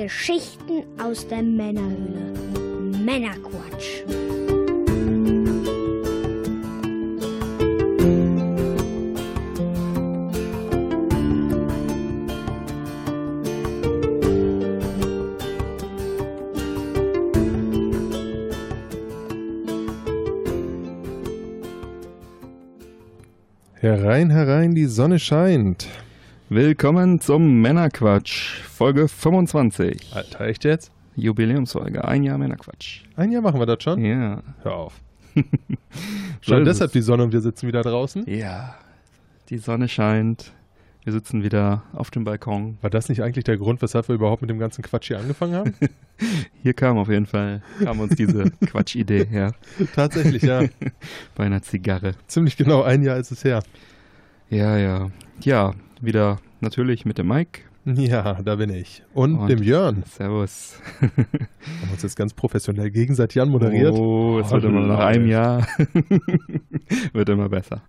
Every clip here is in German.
Geschichten aus der Männerhöhle. Männerquatsch. Herein, herein, die Sonne scheint. Willkommen zum Männerquatsch, Folge 25. Alter, echt jetzt? Jubiläumsfolge, ein Jahr Männerquatsch. Ein Jahr machen wir das schon? Ja. Hör auf. Schon deshalb es. die Sonne und wir sitzen wieder draußen? Ja. Die Sonne scheint. Wir sitzen wieder auf dem Balkon. War das nicht eigentlich der Grund, weshalb wir überhaupt mit dem ganzen Quatsch hier angefangen haben? Hier kam auf jeden Fall, kam uns diese Quatschidee her. Tatsächlich, ja. Bei einer Zigarre. Ziemlich genau ein Jahr ist es her. Ja, ja. Ja, wieder natürlich mit dem Mike. Ja, da bin ich. Und, Und- dem Jörn. Servus. Haben uns jetzt ganz professionell gegenseitig anmoderiert. Oh, es Oh, wird immer nach einem. Jahr. wird immer besser.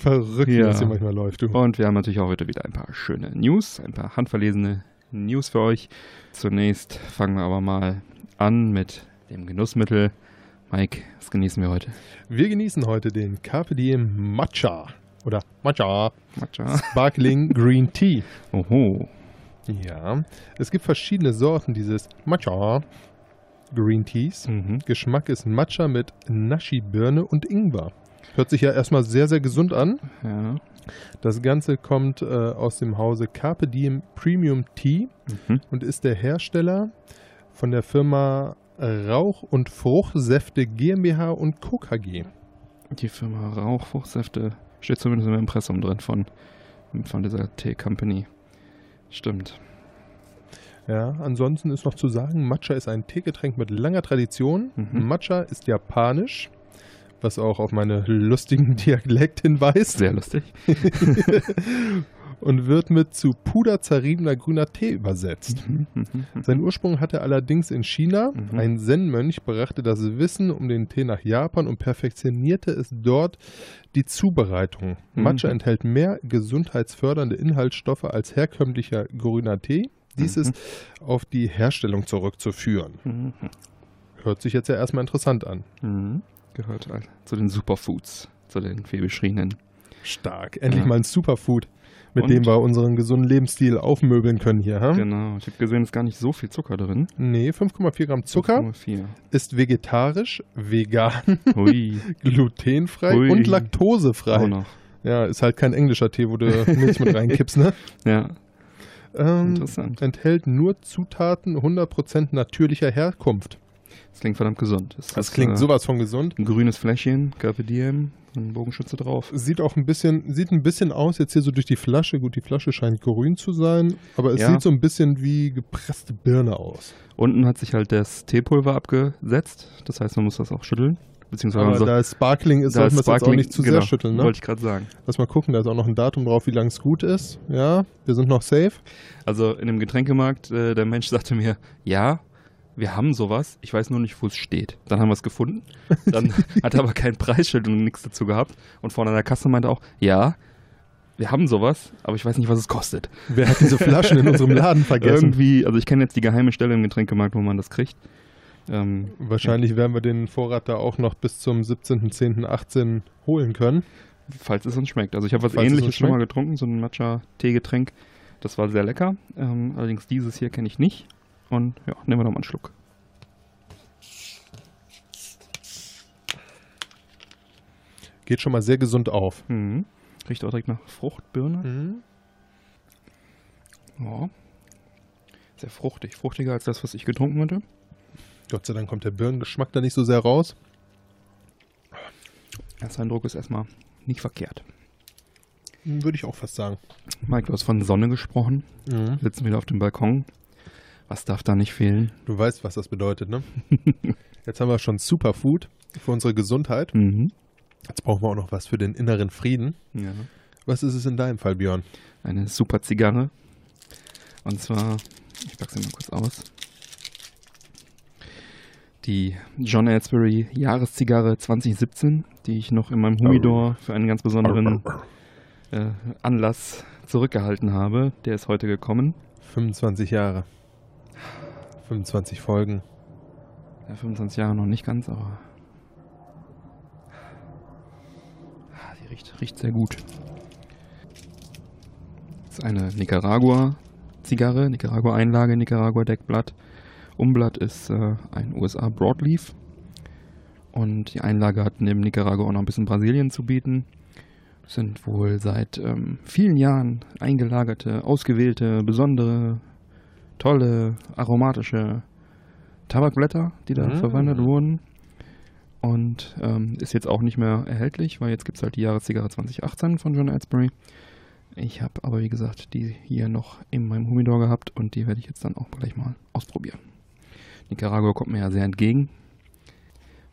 Verrückt, wie Ja. das hier manchmal läuft, du. Und wir haben natürlich auch heute wieder ein paar schöne News, ein paar handverlesene News für euch. Zunächst fangen wir aber mal an mit dem Genussmittel. Mike, was genießen wir heute? Wir genießen heute den Carpe Diem Matcha. Oder Matcha Matcha. Sparkling Green Tea. Oho. Ja, es gibt verschiedene Sorten dieses Matcha Green Teas. Mhm. Geschmack ist Matcha mit Nashi-Birne und Ingwer. Hört sich ja erstmal sehr, sehr gesund an. Ja. Das Ganze kommt äh, aus dem Hause Carpe Diem Premium Tea Mhm. und ist der Hersteller von der Firma Rauch- und Fruchtsäfte GmbH und Co. KG. Die Firma Rauchfruchtsäfte steht zumindest im Impressum drin von, von dieser Tee-Company. Stimmt. Ja, ansonsten ist noch zu sagen, Matcha ist ein Teegetränk mit langer Tradition. Mhm. Matcha ist japanisch, was auch auf meine lustigen Dialekt hinweist. Sehr lustig. und wird mit zu Puder zerriebener grüner Tee übersetzt. Mhm, mhm, mhm. Sein Ursprung hatte allerdings in China. Mhm. Ein Zen-Mönch brachte das Wissen um den Tee nach Japan und perfektionierte es dort die Zubereitung. Mhm. Matcha enthält mehr gesundheitsfördernde Inhaltsstoffe als herkömmlicher grüner Tee. Dies Mhm. ist auf die Herstellung zurückzuführen. Hört sich jetzt ja erstmal interessant an. Gehört halt zu den Superfoods, zu den viel beschriebenen. Stark. Endlich Ja. mal ein Superfood, mit Und? dem wir unseren gesunden Lebensstil aufmöbeln können hier. Ha? Genau. Ich habe gesehen, es ist gar nicht so viel Zucker drin. Nee, 5,4 Gramm Zucker, 5,4. ist vegetarisch, vegan, Hui. glutenfrei Ui. und laktosefrei. Auch noch. Ja, ist halt kein englischer Tee, wo du Milch mit reinkippst, ne? Ja, Ähm, interessant. enthält nur Zutaten 100% natürlicher Herkunft. Das klingt verdammt gesund. Es Das ist, klingt äh, sowas von gesund. Ein grünes Fläschchen, Carpe Diem, ein Bogenschütze drauf. Sieht auch ein bisschen, sieht ein bisschen aus jetzt hier so durch die Flasche. Gut, die Flasche scheint grün zu sein, aber es Ja. sieht so ein bisschen wie gepresste Birne aus. Unten hat sich halt das Teepulver abgesetzt. Das heißt, man muss das auch schütteln. Beziehungsweise Aber man soll- da es Sparkling ist, wir ist es jetzt auch nicht zu genau, sehr schütteln, ne? Wollte ich gerade sagen. Lass mal gucken, da ist auch noch ein Datum drauf, wie lange es gut ist. Ja, wir sind noch safe. Also in dem Getränkemarkt, äh, der Mensch sagte mir, ja, wir haben sowas, ich weiß nur nicht, wo es steht. Dann haben wir es gefunden. Dann hat er aber kein Preisschild und nichts dazu gehabt. Und vorne an der Kasse meinte auch, ja, wir haben sowas, aber ich weiß nicht, was es kostet. Wer hat diese Flaschen in unserem Laden vergessen? Irgendwie, also ich kenne jetzt die geheime Stelle im Getränkemarkt, wo man das kriegt. Ähm, Wahrscheinlich werden wir den Vorrat da auch noch bis zum 17.10.18 holen können. falls es uns schmeckt. Also ich habe was Falls ähnliches schon mal getrunken, so ein Matcha-Teegetränk. Das war sehr lecker. Ähm, allerdings dieses hier kenne ich nicht. Und ja, nehmen wir doch mal einen Schluck. Geht schon mal sehr gesund auf. Mhm. Riecht auch direkt nach Fruchtbirne. Mhm. Ja. Sehr fruchtig. Fruchtiger als das, was ich getrunken hatte. Gott sei Dank kommt der Birnengeschmack da nicht so sehr raus. Erster Eindruck ist erstmal nicht verkehrt. Würde ich auch fast sagen. Mike, du hast von Sonne gesprochen. Mhm. Sitzen wieder auf dem Balkon. Was darf da nicht fehlen? Du weißt, was das bedeutet, ne? Jetzt haben wir schon Superfood für unsere Gesundheit. Mhm. Jetzt brauchen wir auch noch was für den inneren Frieden. Ja. Was ist es in deinem Fall, Björn? Eine super Zigarre. Und zwar, ich packe sie mal kurz aus. Die John Elsbury Jahreszigarre 2017, die ich noch in meinem Humidor für einen ganz besonderen äh, Anlass zurückgehalten habe. Der ist heute gekommen. 25 Jahre. 25 Folgen. Ja, 25 Jahre noch nicht ganz, aber. Die riecht, riecht sehr gut. Das ist eine Nicaragua-Zigarre, Nicaragua-Einlage, Nicaragua-Deckblatt. Umblatt ist äh, ein USA Broadleaf. Und die Einlage hat neben Nicaragua auch noch ein bisschen Brasilien zu bieten. Das sind wohl seit ähm, vielen Jahren eingelagerte, ausgewählte, besondere, tolle, aromatische Tabakblätter, die da Mm. verwendet wurden. Und ähm, ist jetzt auch nicht mehr erhältlich, weil jetzt gibt es halt die Jahreszigarre 2018 von John Edsbury. Ich habe aber, wie gesagt, die hier noch in meinem Humidor gehabt und die werde ich jetzt dann auch gleich mal ausprobieren. Nicaragua kommt mir ja sehr entgegen.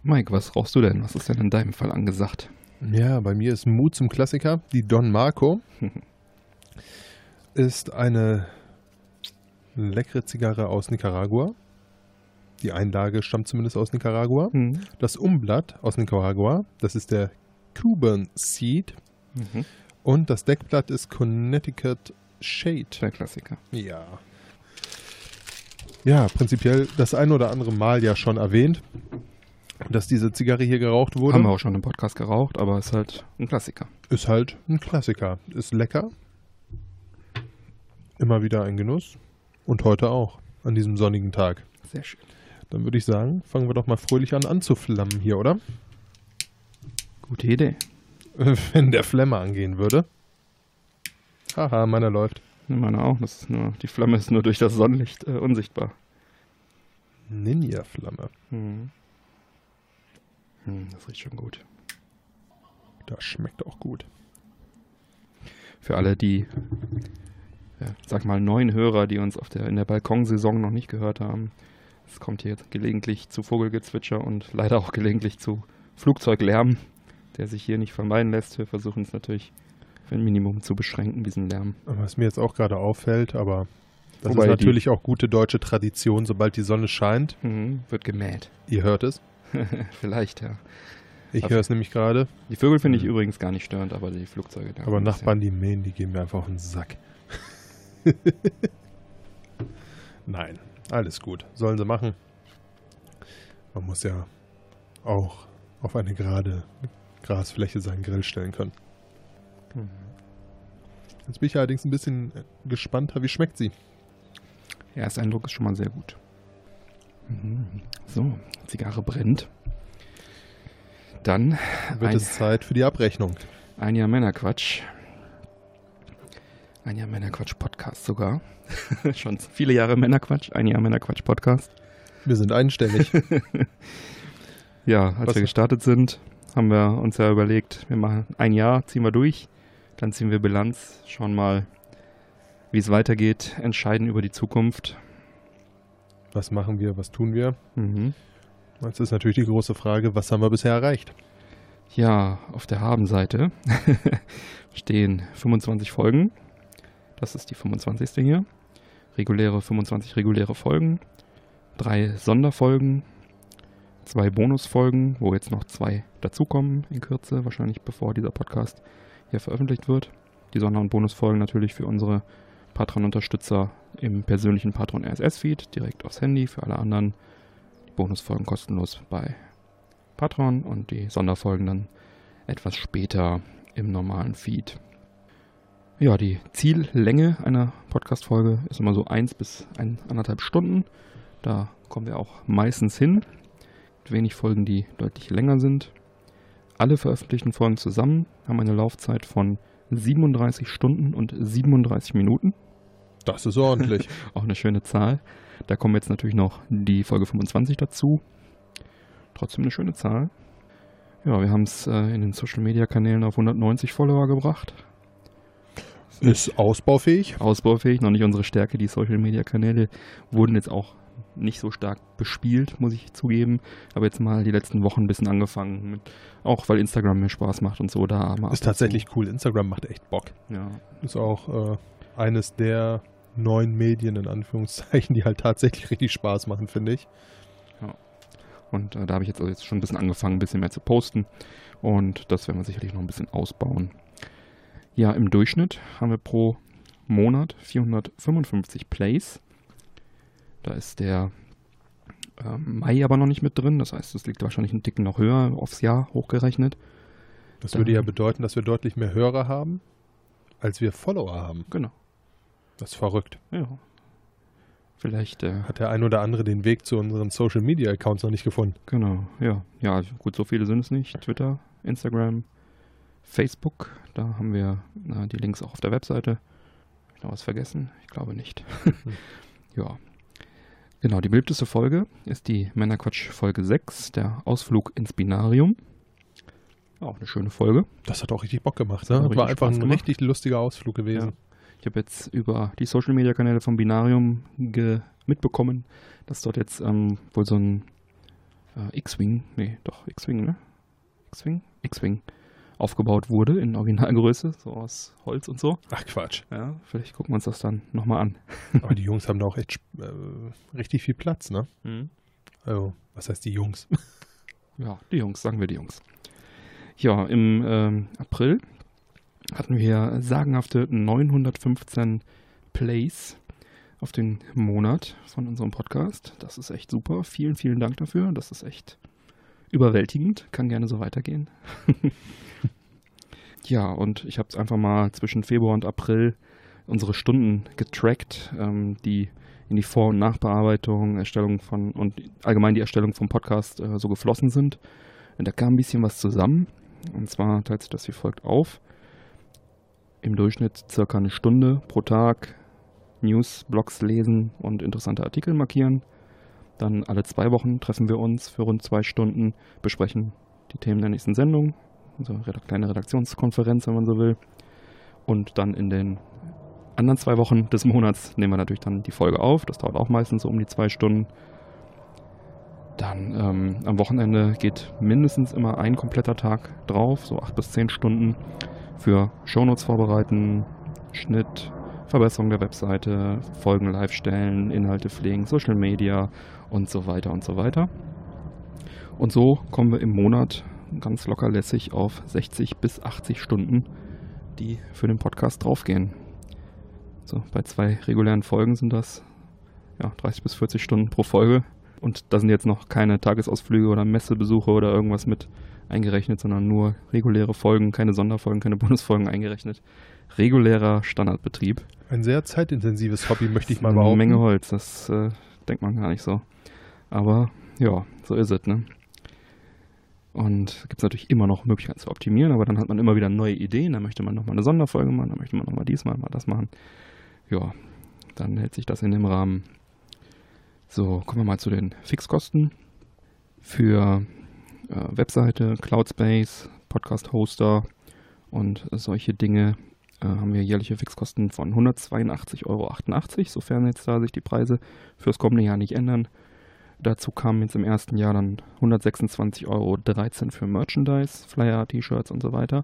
Mike, was rauchst du denn? Was ist denn in deinem Fall angesagt? Ja, bei mir ist Mut zum Klassiker. Die Don Marco ist eine leckere Zigarre aus Nicaragua. Die Einlage stammt zumindest aus Nicaragua. Mhm. Das Umblatt aus Nicaragua, das ist der Cuban Seed. Mhm. Und das Deckblatt ist Connecticut Shade. Der Klassiker. Ja. Ja, prinzipiell das ein oder andere Mal ja schon erwähnt, dass diese Zigarre hier geraucht wurde. Haben wir auch schon im Podcast geraucht, aber ist halt ein Klassiker. Ist halt ein Klassiker. Ist lecker. Immer wieder ein Genuss. Und heute auch, an diesem sonnigen Tag. Sehr schön. Dann würde ich sagen, fangen wir doch mal fröhlich an anzuflammen hier, oder? Gute Idee. Wenn der Flemmer angehen würde. Haha, meiner läuft. Ich meine auch, das ist nur, die Flamme ist nur durch das Sonnenlicht äh, unsichtbar. Ninja-Flamme. Mhm. Hm, das riecht schon gut. Das schmeckt auch gut. Für alle, die, ja, sag mal, neuen Hörer, die uns der, in der Balkonsaison noch nicht gehört haben, es kommt hier gelegentlich zu Vogelgezwitscher und leider auch gelegentlich zu Flugzeuglärm, der sich hier nicht vermeiden lässt. Wir versuchen es natürlich für ein Minimum zu beschränken, diesen Lärm. Was mir jetzt auch gerade auffällt, aber das Wobei ist natürlich auch gute deutsche Tradition, sobald die Sonne scheint. Mhm, wird gemäht. Ihr hört es. Vielleicht, ja. Ich höre es nämlich gerade. Die Vögel finde ich übrigens gar nicht störend, aber die Flugzeuge. da Aber. Nachbarn, die mähen, die gehen mir einfach auf den Sack. Nein, alles gut. Sollen sie machen. Man muss ja auch auf eine gerade Grasfläche seinen Grill stellen können. Mhm. Jetzt bin ich allerdings ein bisschen äh, gespannter. Wie schmeckt sie? Der erste Eindruck ist schon mal sehr gut. Mhm. So, Zigarre brennt. Dann Wird es Zeit für die Abrechnung? ein Jahr Männerquatsch. Ein Jahr Männerquatsch Podcast sogar. schon viele Jahre Männerquatsch, ein Jahr Männerquatsch Podcast. Wir sind einstellig. Ja, als Was- wir gestartet sind, haben wir uns ja überlegt, wir machen ein Jahr, ziehen wir durch, dann ziehen wir Bilanz, schauen mal, wie es weitergeht, entscheiden über die Zukunft. was machen wir? Was tun wir? Mhm. Jetzt ist natürlich die große Frage, was haben wir bisher erreicht? Ja, auf der Habenseite stehen 25 Folgen. Das ist die 25. hier. Reguläre 25 reguläre Folgen. Drei Sonderfolgen. Zwei Bonusfolgen, wo jetzt noch zwei dazukommen in Kürze, wahrscheinlich bevor dieser Podcast hier veröffentlicht wird. Die Sonder- und Bonusfolgen natürlich für unsere Patron-Unterstützer im persönlichen Patron RSS-Feed, direkt aufs Handy. Für alle anderen die Bonusfolgen kostenlos bei Patreon und die Sonderfolgen dann etwas später im normalen Feed. Ja, die Ziellänge einer Podcast-Folge ist immer so eins bis ein, anderthalb Stunden. Da kommen wir auch meistens hin. Mit wenig Folgen, die deutlich länger sind. Alle veröffentlichten Folgen zusammen haben eine Laufzeit von 37 Stunden und 37 Minuten. Das ist ordentlich. Auch eine schöne Zahl. Da kommen jetzt natürlich noch die Folge 25 dazu. Trotzdem eine schöne Zahl. Ja, wir haben es äh, in den Social Media Kanälen auf 190 Follower gebracht. Ist ausbaufähig. Ausbaufähig, noch nicht unsere Stärke. Die Social Media Kanäle wurden jetzt auch nicht so stark bespielt, muss ich zugeben. Aber jetzt mal die letzten Wochen ein bisschen angefangen. Mit, auch weil Instagram mir Spaß macht und so. Da Ist tatsächlich cool. Instagram macht echt Bock. Ja, Ist auch äh, eines der neuen Medien, in Anführungszeichen, die halt tatsächlich richtig Spaß machen, finde ich. Und äh, da habe ich jetzt, also jetzt schon ein bisschen angefangen, ein bisschen mehr zu posten. Und das werden wir sicherlich noch ein bisschen ausbauen. Ja, im Durchschnitt haben wir pro Monat 455 Plays. Da ist der ähm, Mai aber noch nicht mit drin. Das heißt, es liegt wahrscheinlich einen Ticken noch höher aufs Jahr hochgerechnet. Das Dann- würde ja bedeuten, dass wir deutlich mehr Hörer haben, als wir Follower haben. Genau. Das ist verrückt. Ja. Vielleicht, äh, Hat der ein oder andere den Weg zu unseren Social Media Accounts noch nicht gefunden? genau, ja. Ja, gut, so viele sind es nicht. Twitter, Instagram, Facebook. Da haben wir äh, die Links auch auf der Webseite. Hab ich noch was vergessen? Ich glaube nicht. ja. Genau, die beliebteste Folge ist die Männerquatsch Folge 6, der Ausflug ins Binarium. Auch eine schöne Folge. Das hat auch richtig Bock gemacht. Ne? richtig War einfach ein richtig lustiger Ausflug gewesen. Ich habe jetzt über die Social Media Kanäle vom Binarium mitbekommen, dass dort jetzt ähm, wohl so ein äh, X-Wing, nee, doch, X-Wing, ne? X-Wing? X-Wing aufgebaut wurde in Originalgröße, so aus Holz und so. Ach Quatsch. Ja, vielleicht gucken wir uns das dann nochmal an. Aber die Jungs haben da auch echt äh, richtig viel Platz, ne? Also, was heißt die Jungs? Ja, die Jungs, sagen wir die Jungs. Ja, im ähm, April hatten wir sagenhafte 915 Plays auf den Monat von unserem Podcast. Das ist echt super. Vielen, vielen Dank dafür. Das ist echt überwältigend. Kann gerne so weitergehen. ja, und ich habe es einfach mal zwischen Februar und April unsere Stunden getrackt, ähm, die in die Vor- und Nachbearbeitung, Erstellung von und allgemein die Erstellung vom Podcast äh, so geflossen sind. Und da kam ein bisschen was zusammen. Und zwar teilt sich das wie folgt auf. Im Durchschnitt circa eine Stunde pro Tag News, Blogs lesen und interessante Artikel markieren. Dann alle zwei Wochen treffen wir uns für rund zwei Stunden, besprechen die Themen der nächsten Sendung, also eine kleine Redaktionskonferenz, wenn man so will. Und dann in den anderen zwei Wochen des Monats nehmen wir natürlich dann die Folge auf. Das dauert auch meistens so um die zwei Stunden. Dann ähm, am Wochenende geht mindestens immer ein kompletter Tag drauf, so acht bis zehn Stunden für Shownotes vorbereiten, Schnitt, Verbesserung der Webseite, Folgen live stellen, Inhalte pflegen, Social Media und so weiter und so weiter. Und so kommen wir im Monat ganz locker lässig auf 60 bis 80 Stunden, die für den Podcast draufgehen. So, bei zwei regulären Folgen sind das ja, 30 bis 40 Stunden pro Folge. Und da sind jetzt noch keine Tagesausflüge oder Messebesuche oder irgendwas mit eingerechnet, sondern nur reguläre Folgen, keine Sonderfolgen, keine Bonusfolgen eingerechnet. Regulärer Standardbetrieb. Ein sehr zeitintensives Hobby, möchte ich mal Eine behaupten. Menge Holz, das äh, denkt man gar nicht so. Aber ja, so ist es, ne? Und gibt es natürlich immer noch Möglichkeiten zu optimieren, aber dann hat man immer wieder neue Ideen. Dann möchte man nochmal eine Sonderfolge machen, dann möchte man nochmal dies machen, mal das machen. Ja, dann hält sich das in dem Rahmen. So, kommen wir mal zu den Fixkosten. Für äh, Webseite, Cloudspace, Podcast-Hoster und solche Dinge äh, haben wir jährliche Fixkosten von 182,88 Euro, sofern jetzt da sich die Preise fürs kommende Jahr nicht ändern. Dazu kamen jetzt im ersten Jahr dann 126,13 Euro für Merchandise, Flyer, T-Shirts und so weiter.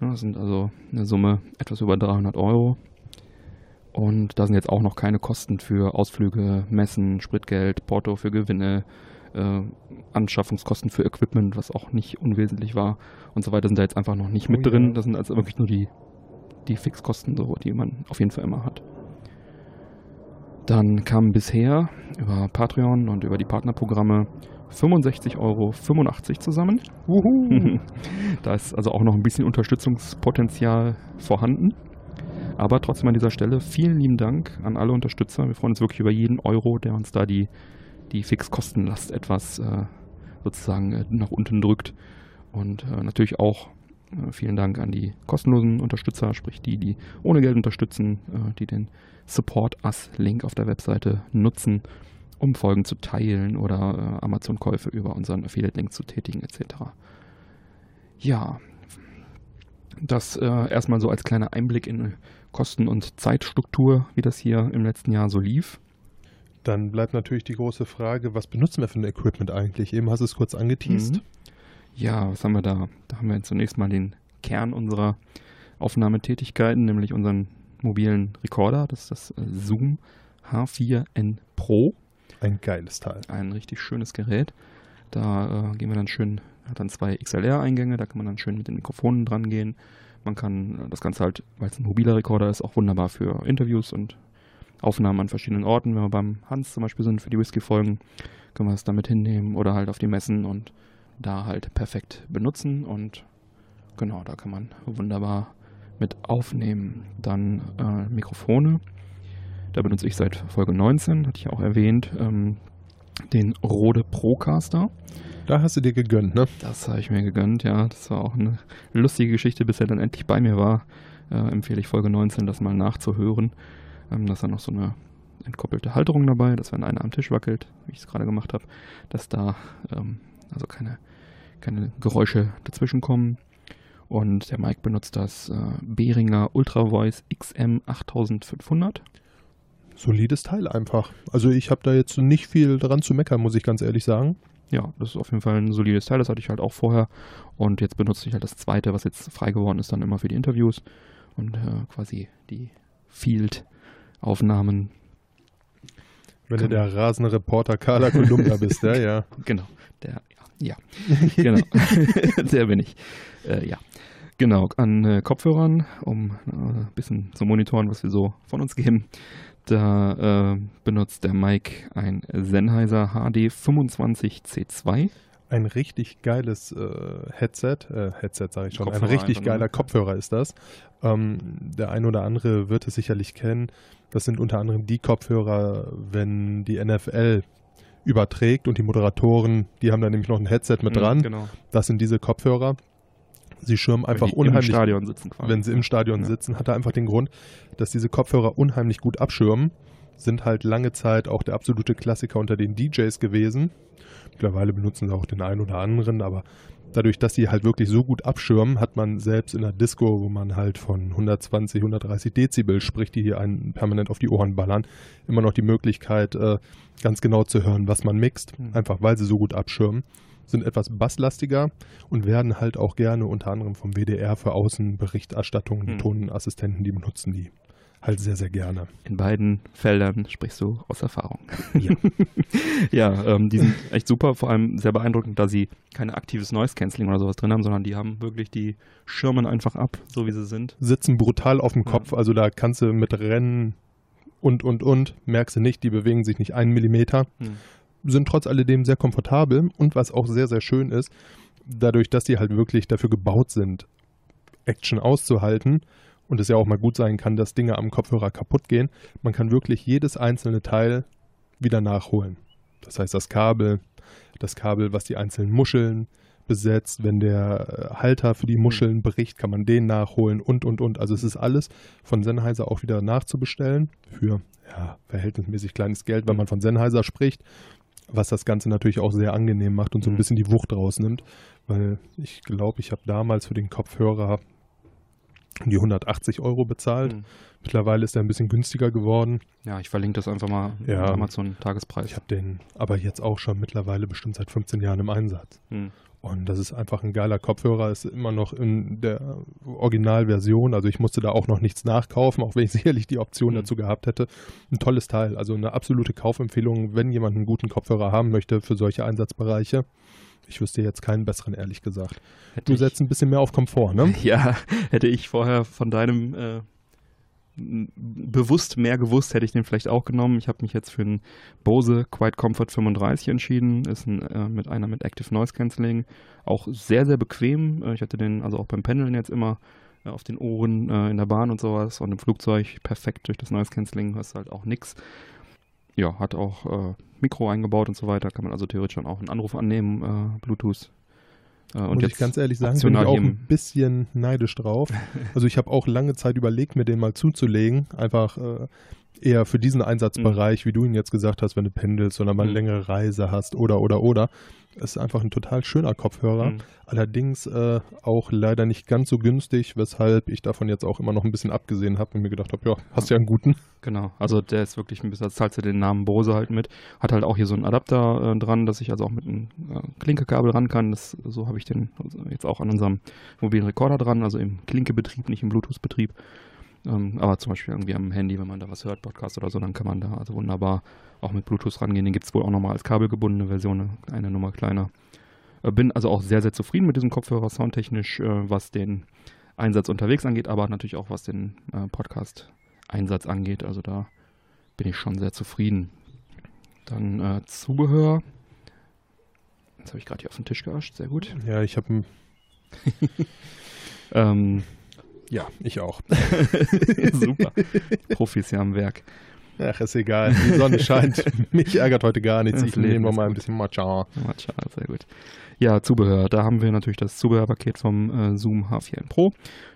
Das sind also eine Summe etwas über 300 Euro. Und da sind jetzt auch noch keine Kosten für Ausflüge, Messen, Spritgeld, Porto für Gewinne, äh, Anschaffungskosten für Equipment, was auch nicht unwesentlich war und so weiter, sind da jetzt einfach noch nicht Oh mit ja. drin. Das sind also wirklich nur die, die Fixkosten, so, die man auf jeden Fall immer hat. Dann kamen bisher über Patreon und über die Partnerprogramme 65,85 Euro zusammen. Wuhu. da ist also auch noch ein bisschen Unterstützungspotenzial vorhanden. Aber trotzdem an dieser Stelle vielen lieben Dank an alle Unterstützer. Wir freuen uns wirklich über jeden Euro, der uns da die, die Fixkostenlast etwas äh, sozusagen äh, nach unten drückt. Und äh, natürlich auch äh, vielen Dank an die kostenlosen Unterstützer, sprich die, die ohne Geld unterstützen, äh, die den Support Us-Link auf der Webseite nutzen, um Folgen zu teilen oder äh, Amazon-Käufe über unseren Affiliate-Link zu tätigen, etc. Ja, das äh, erstmal so als kleiner Einblick in Kosten- und Zeitstruktur, wie das hier im letzten Jahr so lief. Dann bleibt natürlich die große Frage, was benutzen wir für ein Equipment eigentlich? Eben hast du es kurz angeteased. Mhm. Ja, was haben wir da? Da haben wir zunächst mal den Kern unserer Aufnahmetätigkeiten, nämlich unseren mobilen Recorder. Das ist das äh, Zoom H4n Pro. Ein geiles Teil. Ein richtig schönes Gerät. Da äh, gehen wir dann schön, hat dann zwei XLR-Eingänge, da kann man dann schön mit den Mikrofonen dran gehen. Man kann äh, das Ganze halt, weil es ein mobiler Rekorder ist, auch wunderbar für Interviews und Aufnahmen an verschiedenen Orten. Wenn wir beim Hans zum Beispiel sind für die Whisky-Folgen, können wir es damit hinnehmen oder halt auf die Messen und da halt perfekt benutzen. Und genau, da kann man wunderbar mit aufnehmen. Dann äh, Mikrofone. Da benutze ich seit Folge 19, hatte ich ja auch erwähnt, ähm, den Rode Procaster. Da hast du dir gegönnt, ne? Das habe ich mir gegönnt, ja. Das war auch eine lustige Geschichte, bis er dann endlich bei mir war. Äh, empfehle ich Folge 19, das mal nachzuhören. Ähm, da ist dann noch so eine entkoppelte Halterung dabei, dass wenn einer am Tisch wackelt, wie ich es gerade gemacht habe, dass da ähm, also keine, keine Geräusche dazwischen kommen. Und der Mike benutzt das äh, Behringer Ultra Voice XM 8500. Solides Teil einfach. Also ich habe da jetzt nicht viel dran zu meckern, muss ich ganz ehrlich sagen. Ja, das ist auf jeden Fall ein solides Teil, das hatte ich halt auch vorher. Und jetzt benutze ich halt das zweite, was jetzt frei geworden ist, dann immer für die Interviews und äh, quasi die Field-Aufnahmen. Wenn du der rasende Reporter Carla Kolumna bist, ja, ja. Genau, der, ja, genau, der bin ich, äh, ja. Genau, an äh, Kopfhörern, um äh, ein bisschen zu monitoren, was wir so von uns geben. Da äh, benutzt der Mike ein Sennheiser HD 25C2. Ein richtig geiles äh, Headset, äh, Headset sage ich schon, ein Kopfhörer richtig einfach nur. geiler Kopfhörer ist das. Ähm, der ein oder andere wird es sicherlich kennen. Das sind unter anderem die Kopfhörer, wenn die NFL überträgt und die Moderatoren, die haben da nämlich noch ein Headset mit Mhm, dran. Genau. Das sind diese Kopfhörer. Sie schirmen einfach Wenn unheimlich Im Stadion sitzen quasi. wenn sie im Stadion Ja. sitzen, hat er einfach den Grund, dass diese Kopfhörer unheimlich gut abschirmen. Sind halt lange Zeit auch der absolute Klassiker unter den DJs gewesen. Mittlerweile benutzen sie auch den einen oder anderen, aber dadurch, dass sie halt wirklich so gut abschirmen, hat man selbst in der Disco, wo man halt von 120, 130 Dezibel spricht, die hier einen permanent auf die Ohren ballern, immer noch die Möglichkeit, äh, ganz genau zu hören, was man mixt. Mhm. Einfach weil sie so gut abschirmen. Sind etwas basslastiger und werden halt auch gerne unter anderem vom WDR für Außenberichterstattungen, die Mhm. Tonassistenten, die benutzen die halt sehr, sehr gerne. In beiden Feldern sprichst du aus Erfahrung. Ja. ja, ähm, die sind echt super, vor allem sehr beeindruckend, da sie keine aktives Noise Cancelling oder sowas drin haben, sondern die haben wirklich die Schirmen einfach ab, so wie sie sind. Sitzen brutal auf dem Ja. Kopf, also da kannst du mit Rennen und, und, und, merkst du nicht, die bewegen sich nicht einen Millimeter. Hm. sind trotz alledem sehr komfortabel und was auch sehr, sehr schön ist, dadurch, dass sie halt wirklich dafür gebaut sind, Action auszuhalten und es ja auch mal gut sein kann, dass Dinge am Kopfhörer kaputt gehen, man kann wirklich jedes einzelne Teil wieder nachholen. Das heißt, das Kabel, das Kabel, was die einzelnen Muscheln besetzt, wenn der äh, Halter für die Muscheln bricht, kann man den nachholen und, und, und. Also es ist alles von Sennheiser auch wieder nachzubestellen für ja, verhältnismäßig kleines Geld, wenn man von Sennheiser spricht was das Ganze natürlich auch sehr angenehm macht und so ein Mhm. bisschen die Wucht rausnimmt, weil ich glaube, ich habe damals für den Kopfhörer die 180 Euro bezahlt. Hm. Mittlerweile ist er ein bisschen günstiger geworden. Ja, ich verlinke das einfach mal Ja. ja. Amazon Tagespreis. Ich habe den aber jetzt auch schon mittlerweile bestimmt seit 15 Jahren im Einsatz. Hm. Und das ist einfach ein geiler Kopfhörer, ist immer noch in der Originalversion. Also ich musste da auch noch nichts nachkaufen, auch wenn ich sicherlich die Option Mhm. dazu gehabt hätte. Ein tolles Teil, also eine absolute Kaufempfehlung, wenn jemand einen guten Kopfhörer haben möchte für solche Einsatzbereiche. Ich wüsste jetzt keinen besseren, ehrlich gesagt. Hätte Du setzt ein bisschen mehr auf Komfort, ne? Ja, hätte ich vorher von deinem äh, bewusst mehr gewusst, hätte ich den vielleicht auch genommen. Ich habe mich jetzt für einen Bose Quiet Comfort 35 entschieden. Ist ein, äh, mit einer mit Active Noise Cancelling. Auch sehr, sehr bequem. Äh, ich hatte den also auch beim Pendeln jetzt immer äh, auf den Ohren äh, in der Bahn und sowas und im Flugzeug perfekt durch das Noise Cancelling. Hörst halt auch nix. Ja, hat auch äh, Mikro eingebaut und so weiter. Kann man also theoretisch schon auch einen Anruf annehmen, äh, Bluetooth. Äh, und Muss jetzt ich ganz ehrlich sagen, bin ich auch ein bisschen neidisch drauf. Also ich habe auch lange Zeit überlegt, mir den mal zuzulegen. Einfach äh, eher für diesen Einsatzbereich, wie du ihn jetzt gesagt hast, wenn du pendelst oder mal eine Mhm. längere Reise hast oder, oder, oder. Es ist einfach ein total schöner Kopfhörer. Mhm. Allerdings äh, auch leider nicht ganz so günstig, weshalb ich davon jetzt auch immer noch ein bisschen abgesehen habe und mir gedacht habe, ja, hast ja einen guten. Genau, also der ist wirklich ein bisschen, da zahlst du den Namen Bose halt mit. Hat halt auch hier so einen Adapter äh, dran, dass ich also auch mit einem äh, Klinkekabel ran kann. Das, so habe ich den also jetzt auch an unserem mobilen Rekorder dran, also im Klinkebetrieb, nicht im Bluetooth-Betrieb. Ähm, aber zum Beispiel irgendwie am Handy, wenn man da was hört, Podcast oder so, dann kann man da also wunderbar auch mit Bluetooth rangehen. Den gibt es wohl auch nochmal als kabelgebundene Version, eine, eine Nummer kleiner. Äh, bin also auch sehr, sehr zufrieden mit diesem Kopfhörer, soundtechnisch, äh, was den Einsatz unterwegs angeht, aber natürlich auch was den äh, Podcast-Einsatz angeht. Also da bin ich schon sehr zufrieden. Dann äh, Zubehör. Jetzt habe ich gerade hier auf den Tisch geascht, sehr gut. Ja, ich habe Ähm, Ja, ich auch. super. Profis hier am Werk. Ach, ist egal. Die Sonne scheint. Mich ärgert heute gar nichts. Das Ich nehme mal ein gut. bisschen Matcha. Matcha, sehr gut. Ja, Zubehör. Da haben wir natürlich das Zubehörpaket vom äh, Zoom H4n Pro.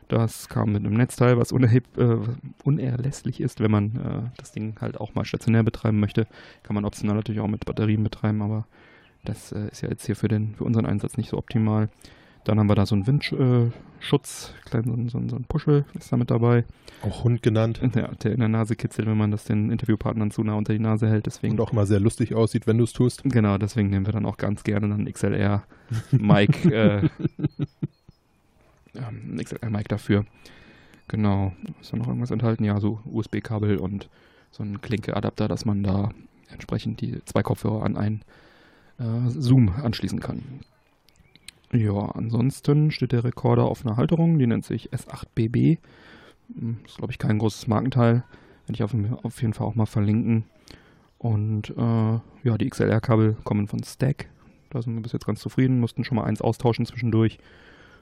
Das kam mit einem Netzteil, was unerheb, äh, unerlässlich ist, wenn man äh, das Ding halt auch mal stationär betreiben möchte. Kann man optional natürlich auch mit Batterien betreiben, aber das äh, ist ja jetzt hier für, den, für unseren Einsatz nicht so optimal. Dann haben wir da so einen Windschutz, klein, so, ein- so, so ein Puschel ist da mit dabei, Auch Hund genannt. der, der in der Nase kitzelt, wenn man das den Interviewpartnern zu nah unter die Nase hält. Deswegen Und auch immer sehr lustig aussieht, wenn du es tust. Genau, deswegen nehmen wir dann auch ganz gerne einen XLR Mic, äh, ähm, XLR Mic dafür. Genau. Ist da noch irgendwas enthalten? Ja, so USB-Kabel und so ein Klinke-Adapter, dass man da entsprechend die zwei Kopfhörer an einen äh, Zoom anschließen kann. Ja, ansonsten steht der Rekorder auf einer Halterung, die nennt sich S8BB. Hm, Ist, glaube ich, kein großes Markenteil. Werde ich auf, auf jeden Fall auch mal verlinken. Und äh, ja, die XLR-Kabel kommen von Stack. Da sind wir bis jetzt ganz zufrieden. Mussten schon mal eins austauschen zwischendurch.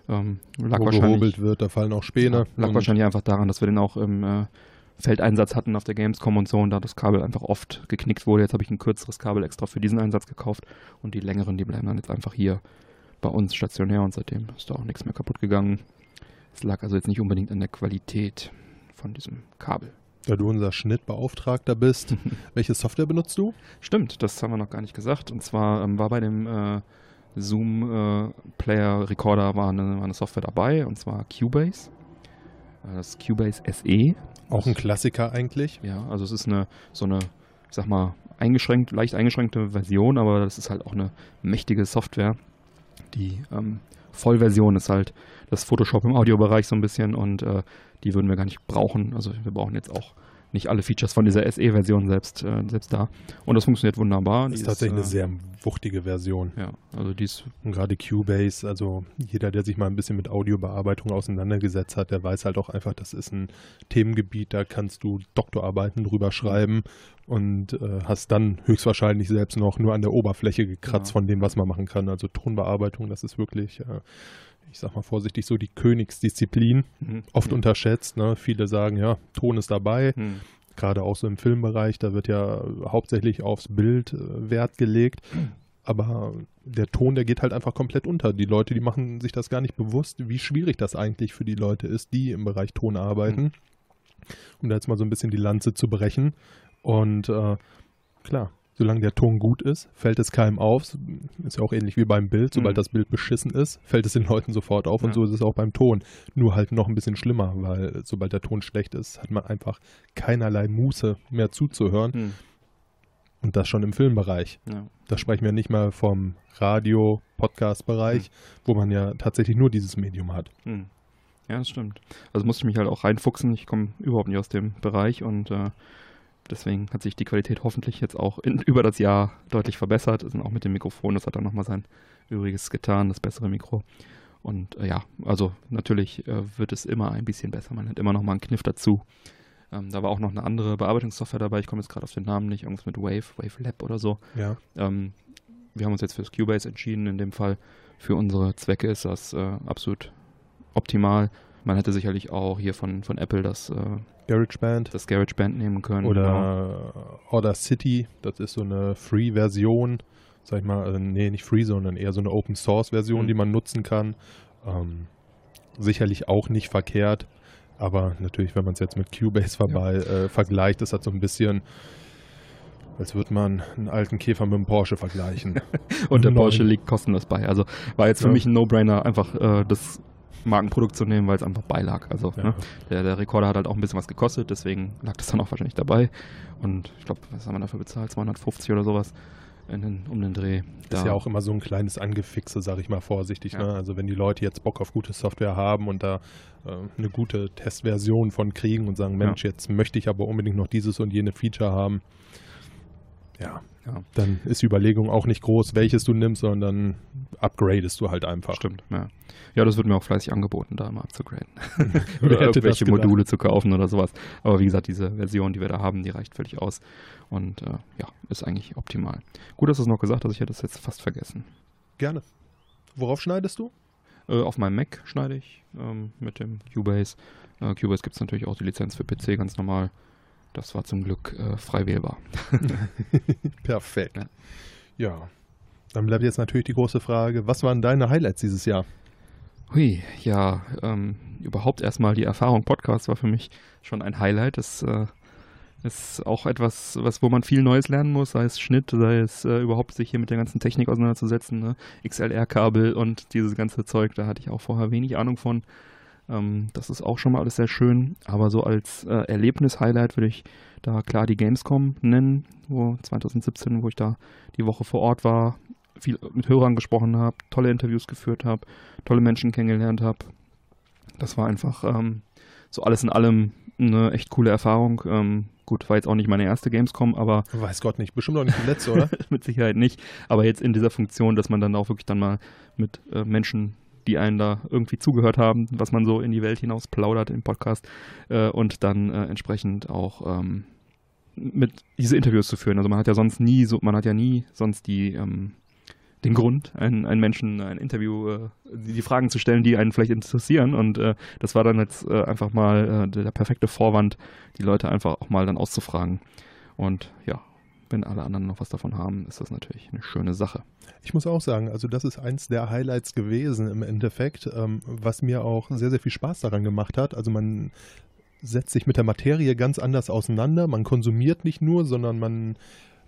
Ähm, lag Wo wahrscheinlich, gehobelt wird, da fallen auch Späne. lag wahrscheinlich einfach daran, dass wir den auch im äh, Feldeinsatz hatten auf der Gamescom und so und da das Kabel einfach oft geknickt wurde. Jetzt habe ich ein kürzeres Kabel extra für diesen Einsatz gekauft und die längeren, die bleiben dann jetzt einfach hier bei uns stationär und seitdem ist da auch nichts mehr kaputt gegangen. Es lag also jetzt nicht unbedingt an der Qualität von diesem Kabel. Da du unser Schnittbeauftragter bist, welche Software benutzt du? Stimmt, das haben wir noch gar nicht gesagt. Und zwar ähm, war bei dem äh, Zoom äh, Player Recorder war eine, war eine Software dabei und zwar Cubase. Äh, das Cubase SE. Auch ein Klassiker eigentlich. Ja, also es ist eine so eine, ich sag mal, eingeschränkt, leicht eingeschränkte Version, aber das ist halt auch eine mächtige Software. Die ähm, Vollversion ist halt das Photoshop im Audiobereich so ein bisschen und äh, die würden wir gar nicht brauchen. Also wir brauchen jetzt auch nicht alle Features von dieser SE-Version selbst, äh, selbst da. Und das funktioniert wunderbar. Das Die ist tatsächlich äh, eine sehr wuchtige Version. Ja, also die ist Und gerade Cubase, also jeder, der sich mal ein bisschen mit Audiobearbeitung auseinandergesetzt hat, der weiß halt auch einfach, das ist ein Themengebiet, da kannst du Doktorarbeiten drüber schreiben und äh, hast dann höchstwahrscheinlich selbst noch nur an der Oberfläche gekratzt Ja. von dem, was man machen kann. Also Tonbearbeitung, das ist wirklich, äh, ich sag mal vorsichtig, so die Königsdisziplin, mhm. oft ja. unterschätzt. Ne? Viele sagen, ja, Ton ist dabei, Mhm. gerade auch so im Filmbereich, da wird ja hauptsächlich aufs Bild äh, Wert gelegt. Aber der Ton, der geht halt einfach komplett unter. Die Leute, die machen sich das gar nicht bewusst, wie schwierig das eigentlich für die Leute ist, die im Bereich Ton arbeiten. Um da jetzt mal so ein bisschen die Lanze zu brechen. Und äh, klar, solange der Ton gut ist, fällt es keinem auf. Ist ja auch ähnlich wie beim Bild. Sobald Mhm. das Bild beschissen ist, fällt es den Leuten sofort auf. Und Ja. so ist es auch beim Ton. Nur halt noch ein bisschen schlimmer, weil sobald der Ton schlecht ist, hat man einfach keinerlei Muße mehr zuzuhören. Mhm. Und das schon im Filmbereich. Ja. Da sprechen wir nicht mal vom Radio-Podcast-Bereich, wo man ja tatsächlich nur dieses Medium hat. Mhm. Ja, das stimmt. Also musste ich mich halt auch reinfuchsen. Ich komme überhaupt nicht aus dem Bereich und äh, deswegen hat sich die Qualität hoffentlich jetzt auch in, über das Jahr deutlich verbessert. Und auch mit dem Mikrofon, das hat dann nochmal sein Übriges getan, das bessere Mikro. Und äh, ja, also natürlich äh, wird es immer ein bisschen besser. Man hat immer noch mal einen Kniff dazu. Ähm, da war auch noch eine andere Bearbeitungssoftware dabei. Ich komme jetzt gerade auf den Namen nicht. Irgendwas mit Wave, Wave Lab oder so. Ja. Ähm, wir haben uns jetzt fürs Cubase entschieden. In dem Fall für unsere Zwecke ist das äh, absolut optimal. Man hätte sicherlich auch hier von, von Apple das, äh, GarageBand das GarageBand nehmen können. genau. oder Order City, das ist so eine Free-Version, sag ich mal, äh, nee, nicht Free, sondern eher so eine Open-Source-Version, Mhm. die man nutzen kann. Ähm, sicherlich auch nicht verkehrt, aber natürlich, wenn man es jetzt mit Cubase vorbei, äh, vergleicht, ist das so ein bisschen, als würde man einen alten Käfer mit einem Porsche vergleichen. Und der Neun. Porsche liegt kostenlos bei. Also war jetzt für Ja. mich ein No-Brainer, einfach äh, das Markenprodukt zu nehmen, weil es einfach beilag. Also Ja. ne, der, der Rekorder hat halt auch ein bisschen was gekostet, deswegen lag das dann auch wahrscheinlich dabei. Und ich glaube, was haben wir dafür bezahlt? 250 oder sowas den, um den Dreh. Ist ja auch immer so ein kleines Angefixe, sag ich mal vorsichtig. Ja. Ne? Also wenn die Leute jetzt Bock auf gute Software haben und da äh, eine gute Testversion von kriegen und sagen, Ja. Mensch, jetzt möchte ich aber unbedingt noch dieses und jene Feature haben. Ja. Ja. Dann ist die Überlegung auch nicht groß, welches du nimmst, sondern upgradest du halt einfach. Stimmt, ja. Ja, das wird mir auch fleißig angeboten, da immer abzugraden. Oder irgendwelche? Module zu kaufen oder sowas. Aber wie gesagt, diese Version, die wir da haben, die reicht völlig aus. Und äh, ja, ist eigentlich optimal. Gut, dass du es noch gesagt hast, ich hätte es jetzt fast vergessen. Gerne. Worauf schneidest du? Äh, auf meinem Mac schneide ich ähm, mit dem Cubase. Äh, Cubase gibt es natürlich auch die Lizenz für PC ganz normal. Das war zum Glück äh, frei wählbar. Perfekt. Ja. Ja. Dann bleibt jetzt natürlich die große Frage, was waren deine Highlights dieses Jahr? Hui, ja, ähm, überhaupt erstmal die Erfahrung Podcast war für mich schon ein Highlight. Das äh, ist auch etwas, was, wo man viel Neues lernen muss, sei es Schnitt, sei es äh, überhaupt sich hier mit der ganzen Technik auseinanderzusetzen, ne? XLR-Kabel und dieses ganze Zeug, da hatte ich auch vorher wenig Ahnung von. Ähm, das ist auch schon mal alles sehr schön, aber so als äh, Erlebnis-Highlight würde ich da klar die Gamescom nennen, wo 2017, wo ich da die Woche vor Ort war, viel mit Hörern gesprochen habe, tolle Interviews geführt habe, tolle Menschen kennengelernt habe. Das war einfach ähm, so alles in allem eine echt coole Erfahrung. Ähm, gut, war jetzt auch nicht meine erste Gamescom, aber Weiß Gott nicht, bestimmt auch nicht die letzte, oder? mit Sicherheit nicht. Aber jetzt in dieser Funktion, dass man dann auch wirklich dann mal mit äh, Menschen, die einen da irgendwie zugehört haben, was man so in die Welt hinaus plaudert im Podcast äh, und dann äh, entsprechend auch ähm, mit diese Interviews zu führen. Also man hat ja sonst nie so, man hat ja nie sonst die ähm, den Grund, einen, einen Menschen ein Interview, äh, die, Fragen zu stellen, die einen vielleicht interessieren. Und äh, das war dann jetzt äh, einfach mal äh, der, der perfekte Vorwand, die Leute einfach auch mal dann auszufragen. Und ja, wenn alle anderen noch was davon haben, ist das natürlich eine schöne Sache. Ich muss auch sagen, also das ist eins der Highlights gewesen im Endeffekt, ähm, was mir auch sehr, sehr viel Spaß daran gemacht hat. Also man setzt sich mit der Materie ganz anders auseinander. Man konsumiert nicht nur, sondern man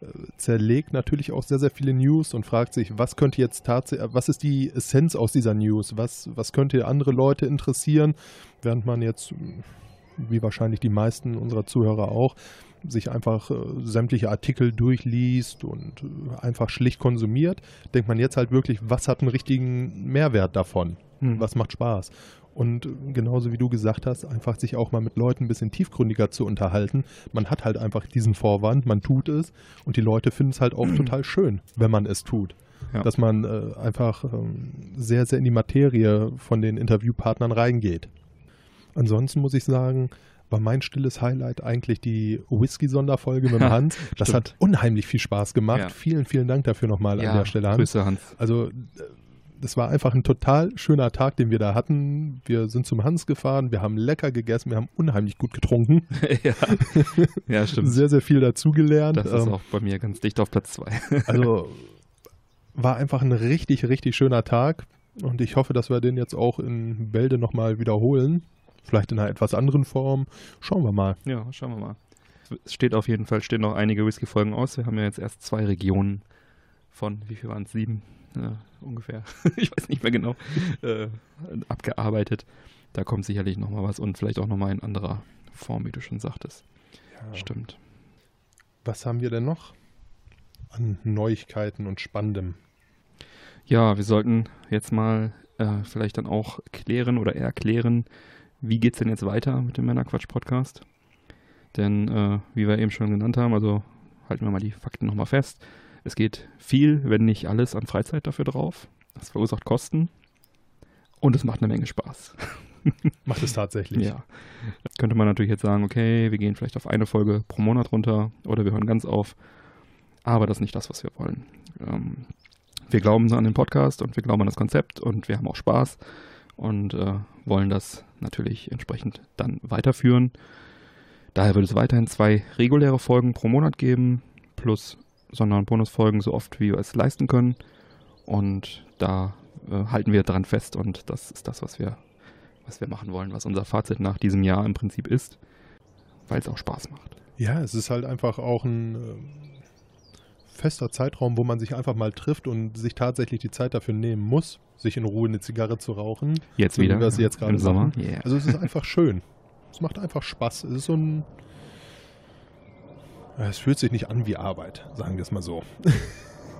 äh, zerlegt natürlich auch sehr, sehr viele News und fragt sich, was könnte jetzt tatsächlich, was ist die Essenz aus dieser News? Was, was könnte andere Leute interessieren? Während man jetzt, wie wahrscheinlich die meisten unserer Zuhörer auch, sich einfach äh, sämtliche Artikel durchliest und äh, einfach schlicht konsumiert, denkt man jetzt halt wirklich, was hat einen richtigen Mehrwert davon? Hm. Was macht Spaß? Und äh, genauso wie du gesagt hast, einfach sich auch mal mit Leuten ein bisschen tiefgründiger zu unterhalten. Man hat halt einfach diesen Vorwand, man tut es und die Leute finden es halt auch total schön, wenn man es tut. Ja. Dass man äh, einfach ähm, sehr, sehr in die Materie von den Interviewpartnern reingeht. Ansonsten muss ich sagen, war mein stilles Highlight eigentlich die Whisky-Sonderfolge mit dem Hans. Das Stimmt. hat unheimlich viel Spaß gemacht. Ja. Vielen, vielen Dank dafür nochmal ja, an der Stelle, Hans. Grüße, Hans. Also, äh, das war einfach ein total schöner Tag, den wir da hatten. Wir sind zum Hans gefahren, wir haben lecker gegessen, wir haben unheimlich gut getrunken. ja. ja, stimmt. Sehr, sehr viel dazugelernt. das ist Ähm, auch bei mir ganz dicht auf Platz zwei. Also, war einfach ein richtig, richtig schöner Tag. Und ich hoffe, dass wir den jetzt auch in Bälde nochmal wiederholen. Vielleicht in einer etwas anderen Form. Schauen wir mal. Ja, schauen wir mal. Es steht auf jeden Fall, stehen noch einige Whisky-Folgen aus. Wir haben ja jetzt erst zwei Regionen von, wie viel waren es? Sieben ja, ungefähr. ich weiß nicht mehr genau. Äh, abgearbeitet. Da kommt sicherlich nochmal was und vielleicht auch nochmal in anderer Form, wie du schon sagtest. Stimmt. Was haben wir denn noch an Neuigkeiten und Spannendem? Ja, wir sollten jetzt mal äh, vielleicht dann auch klären oder erklären, wie geht's denn jetzt weiter mit dem Männerquatsch-Podcast? Denn, äh, wie wir eben schon genannt haben, also halten wir mal die Fakten nochmal fest. Es geht viel, wenn nicht alles, an Freizeit dafür drauf. Das verursacht Kosten. Und es macht eine Menge Spaß. Macht es tatsächlich. Ja. Jetzt könnte man natürlich jetzt sagen, okay, wir gehen vielleicht auf eine Folge pro Monat runter oder wir hören ganz auf. Aber das ist nicht das, was wir wollen. Ähm, wir glauben so an den Podcast und wir glauben an das Konzept und wir haben auch Spaß und äh, wollen das natürlich entsprechend dann weiterführen. Daher wird es weiterhin zwei reguläre Folgen pro Monat geben, plus Sonder- und Bonusfolgen so oft wie wir es leisten können. Und da äh, halten wir dran fest und das ist das, was wir, was wir machen wollen, was unser Fazit nach diesem Jahr im Prinzip ist, weil es auch Spaß macht. Ja, es ist halt einfach auch ein ähm, fester Zeitraum, wo man sich einfach mal trifft und sich tatsächlich die Zeit dafür nehmen muss, sich in Ruhe eine Zigarre zu rauchen. Jetzt So wie wieder. wir es jetzt gerade im Sommer. Yeah. Also es ist einfach schön. Es macht einfach Spaß. Es ist so ein. Es fühlt sich nicht an wie Arbeit, sagen wir es mal so.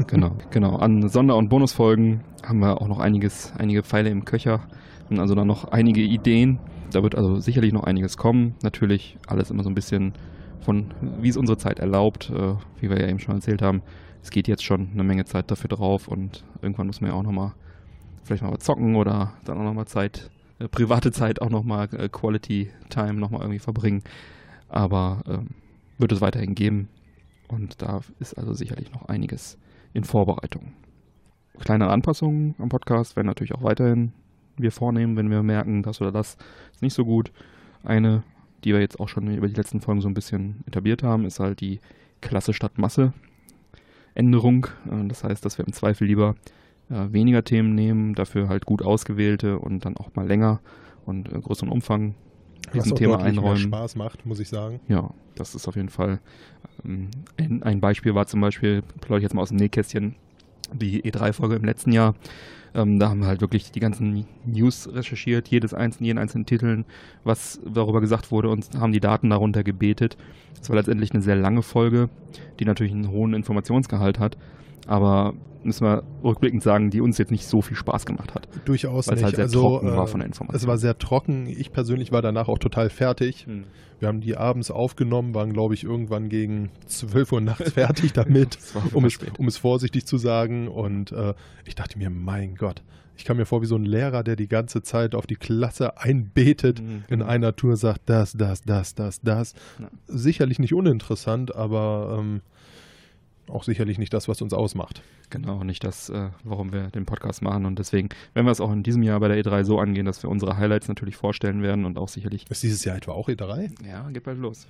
Genau, genau. An Sonder- und Bonusfolgen haben wir auch noch einiges, einige Pfeile im Köcher und also dann noch einige Ideen. Da wird also sicherlich noch einiges kommen. Natürlich alles immer so ein bisschen von wie es unsere Zeit erlaubt, äh, wie wir ja eben schon erzählt haben. Es geht jetzt schon eine Menge Zeit dafür drauf und irgendwann muss man ja auch nochmal vielleicht mal was zocken oder dann auch nochmal Zeit, äh, private Zeit auch nochmal äh, Quality Time nochmal irgendwie verbringen. Aber ähm, wird es weiterhin geben und da ist also sicherlich noch einiges in Vorbereitung. Kleine Anpassungen am Podcast werden natürlich auch weiterhin wir vornehmen, wenn wir merken, das oder das ist nicht so gut. Eine, die wir jetzt auch schon über die letzten Folgen so ein bisschen etabliert haben, ist halt die Klasse statt Masse Änderung. Äh, Das heißt, dass wir im Zweifel lieber äh, weniger Themen nehmen, dafür halt gut ausgewählte und dann auch mal länger und äh, größeren Umfang Was diesem auch Thema einräumen. Spaß macht, muss ich sagen. Ja, das ist auf jeden Fall. Ähm, ein, ein Beispiel war zum Beispiel, plaudere ich jetzt mal aus dem Nähkästchen, die E3-Folge im letzten Jahr. Ähm, da haben wir halt wirklich die ganzen News recherchiert, jedes einzelne, jeden einzelnen Titeln, was darüber gesagt wurde und haben die Daten darunter gebetet. Es war letztendlich eine sehr lange Folge, die natürlich einen hohen Informationsgehalt hat, aber müssen wir rückblickend sagen, die uns jetzt nicht so viel Spaß gemacht hat. Durchaus Weil es nicht. halt sehr also, trocken war äh, von der Information. Es war sehr trocken. Ich persönlich war danach auch total fertig. Wir haben die abends aufgenommen, waren, glaube ich, irgendwann gegen 12 Uhr nachts fertig damit, war um, es, um es vorsichtig zu sagen. Und äh, ich dachte mir, mein Gott, ich kam mir vor wie so ein Lehrer, der die ganze Zeit auf die Klasse einbetet, Mhm. in einer Tour sagt, das, das, das, das, das. Ja. Sicherlich nicht uninteressant, aber ähm, auch sicherlich nicht das, was uns ausmacht. Genau, nicht das, äh, warum wir den Podcast machen. Und deswegen werden wir es auch in diesem Jahr bei der E3 so angehen, dass wir unsere Highlights natürlich vorstellen werden und auch sicherlich. Ist dieses Jahr etwa auch E E3? Ja, geht bald los.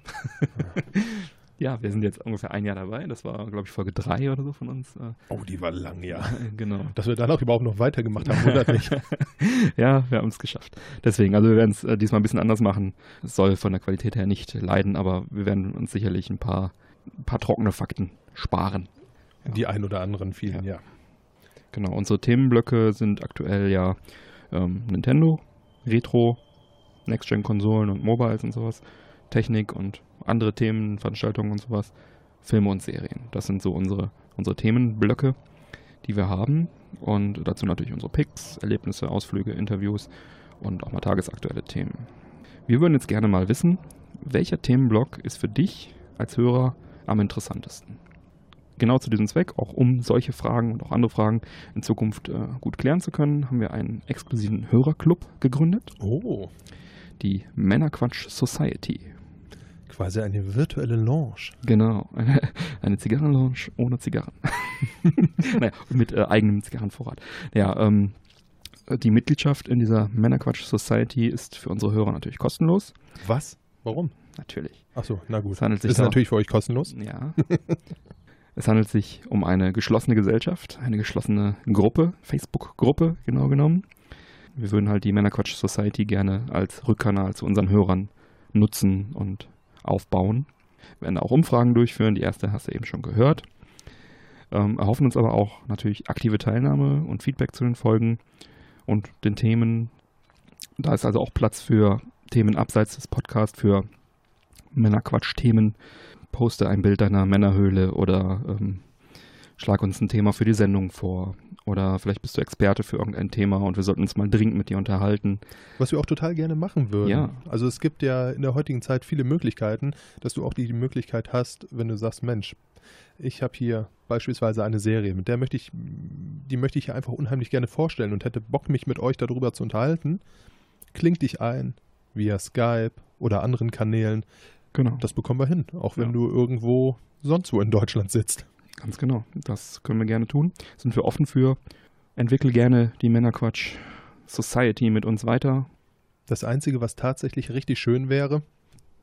ja, wir sind jetzt ungefähr ein Jahr dabei. Das war, glaube ich, Folge 3 oder so von uns. Äh, Oh, die war lang, ja. genau. Dass wir danach überhaupt noch weitergemacht haben, wundert mich. ja, wir haben es geschafft. Deswegen, also wir werden es äh, diesmal ein bisschen anders machen. Es soll von der Qualität her nicht leiden, aber wir werden uns sicherlich ein paar, ein paar trockene Fakten sparen. Die ein oder anderen vielen, ja. Genau, unsere Themenblöcke sind aktuell ja ähm, Nintendo, Retro, Next-Gen-Konsolen und Mobiles und sowas, Technik und andere Themen, Veranstaltungen und sowas, Filme und Serien. Das sind so unsere, unsere Themenblöcke, die wir haben. Und dazu natürlich unsere Picks, Erlebnisse, Ausflüge, Interviews und auch mal tagesaktuelle Themen. Wir würden jetzt gerne mal wissen, welcher Themenblock ist für dich als Hörer am interessantesten? Genau zu diesem Zweck, auch um solche Fragen und auch andere Fragen in Zukunft äh, gut klären zu können, haben wir einen exklusiven Hörerclub gegründet, Oh, die Männerquatsch Society. quasi eine virtuelle Lounge. Genau, eine, eine Zigarrenlounge ohne Zigarren. naja, mit äh, eigenem Zigarrenvorrat. Ja, ähm, die Mitgliedschaft in dieser Männerquatsch Society ist für unsere Hörer natürlich kostenlos. Was? Warum? Natürlich. Achso, na gut. Es handelt sich Ist natürlich für euch kostenlos. Ja. es handelt sich um eine geschlossene Gesellschaft, eine geschlossene Gruppe, Facebook-Gruppe genau genommen. Wir würden halt die Männerquatsch Society gerne als Rückkanal zu unseren Hörern nutzen und aufbauen. Wir werden auch Umfragen durchführen. Die erste hast du eben schon gehört. Ähm, erhoffen uns aber auch natürlich aktive Teilnahme und Feedback zu den Folgen und den Themen. Da ist also auch Platz für Themen abseits des Podcasts, für Männerquatsch-Themen. Poste ein Bild deiner Männerhöhle oder ähm, schlag uns ein Thema für die Sendung vor. Oder vielleicht bist du Experte für irgendein Thema und wir sollten uns mal dringend mit dir unterhalten. Was wir auch total gerne machen würden. Ja. Also es gibt ja in der heutigen Zeit viele Möglichkeiten, dass du auch die Möglichkeit hast, wenn du sagst, Mensch, ich habe hier beispielsweise eine Serie, mit der möchte ich, die möchte ich einfach unheimlich gerne vorstellen und hätte Bock, mich mit euch darüber zu unterhalten. Kling dich ein via Skype oder anderen Kanälen. Genau. Das bekommen wir hin, auch wenn Ja. du irgendwo sonst wo in Deutschland sitzt. Ganz genau. Das können wir gerne tun. Sind wir offen für. Entwickel gerne die Männerquatsch Society mit uns weiter. Das Einzige, was tatsächlich richtig schön wäre,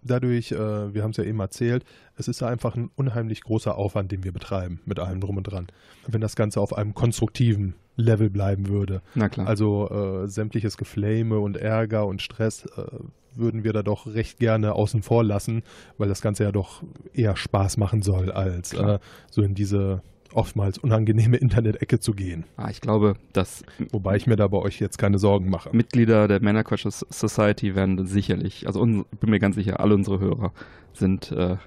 dadurch, äh, wir haben es ja eben erzählt, es ist einfach ein unheimlich großer Aufwand, den wir betreiben, mit allem drum und dran. Wenn das Ganze auf einem konstruktiven Level bleiben würde. Na klar. Also äh, sämtliches Geflame und Ärger und Stress äh, würden wir da doch recht gerne außen vor lassen, weil das Ganze ja doch eher Spaß machen soll, als äh, so in diese oftmals unangenehme Internet-Ecke zu gehen. ah, ich glaube, dass Wobei ich mir da bei euch jetzt keine Sorgen mache. Mitglieder der Männerquatsch Society werden sicherlich, also un, bin mir ganz sicher, alle unsere Hörer sind äh,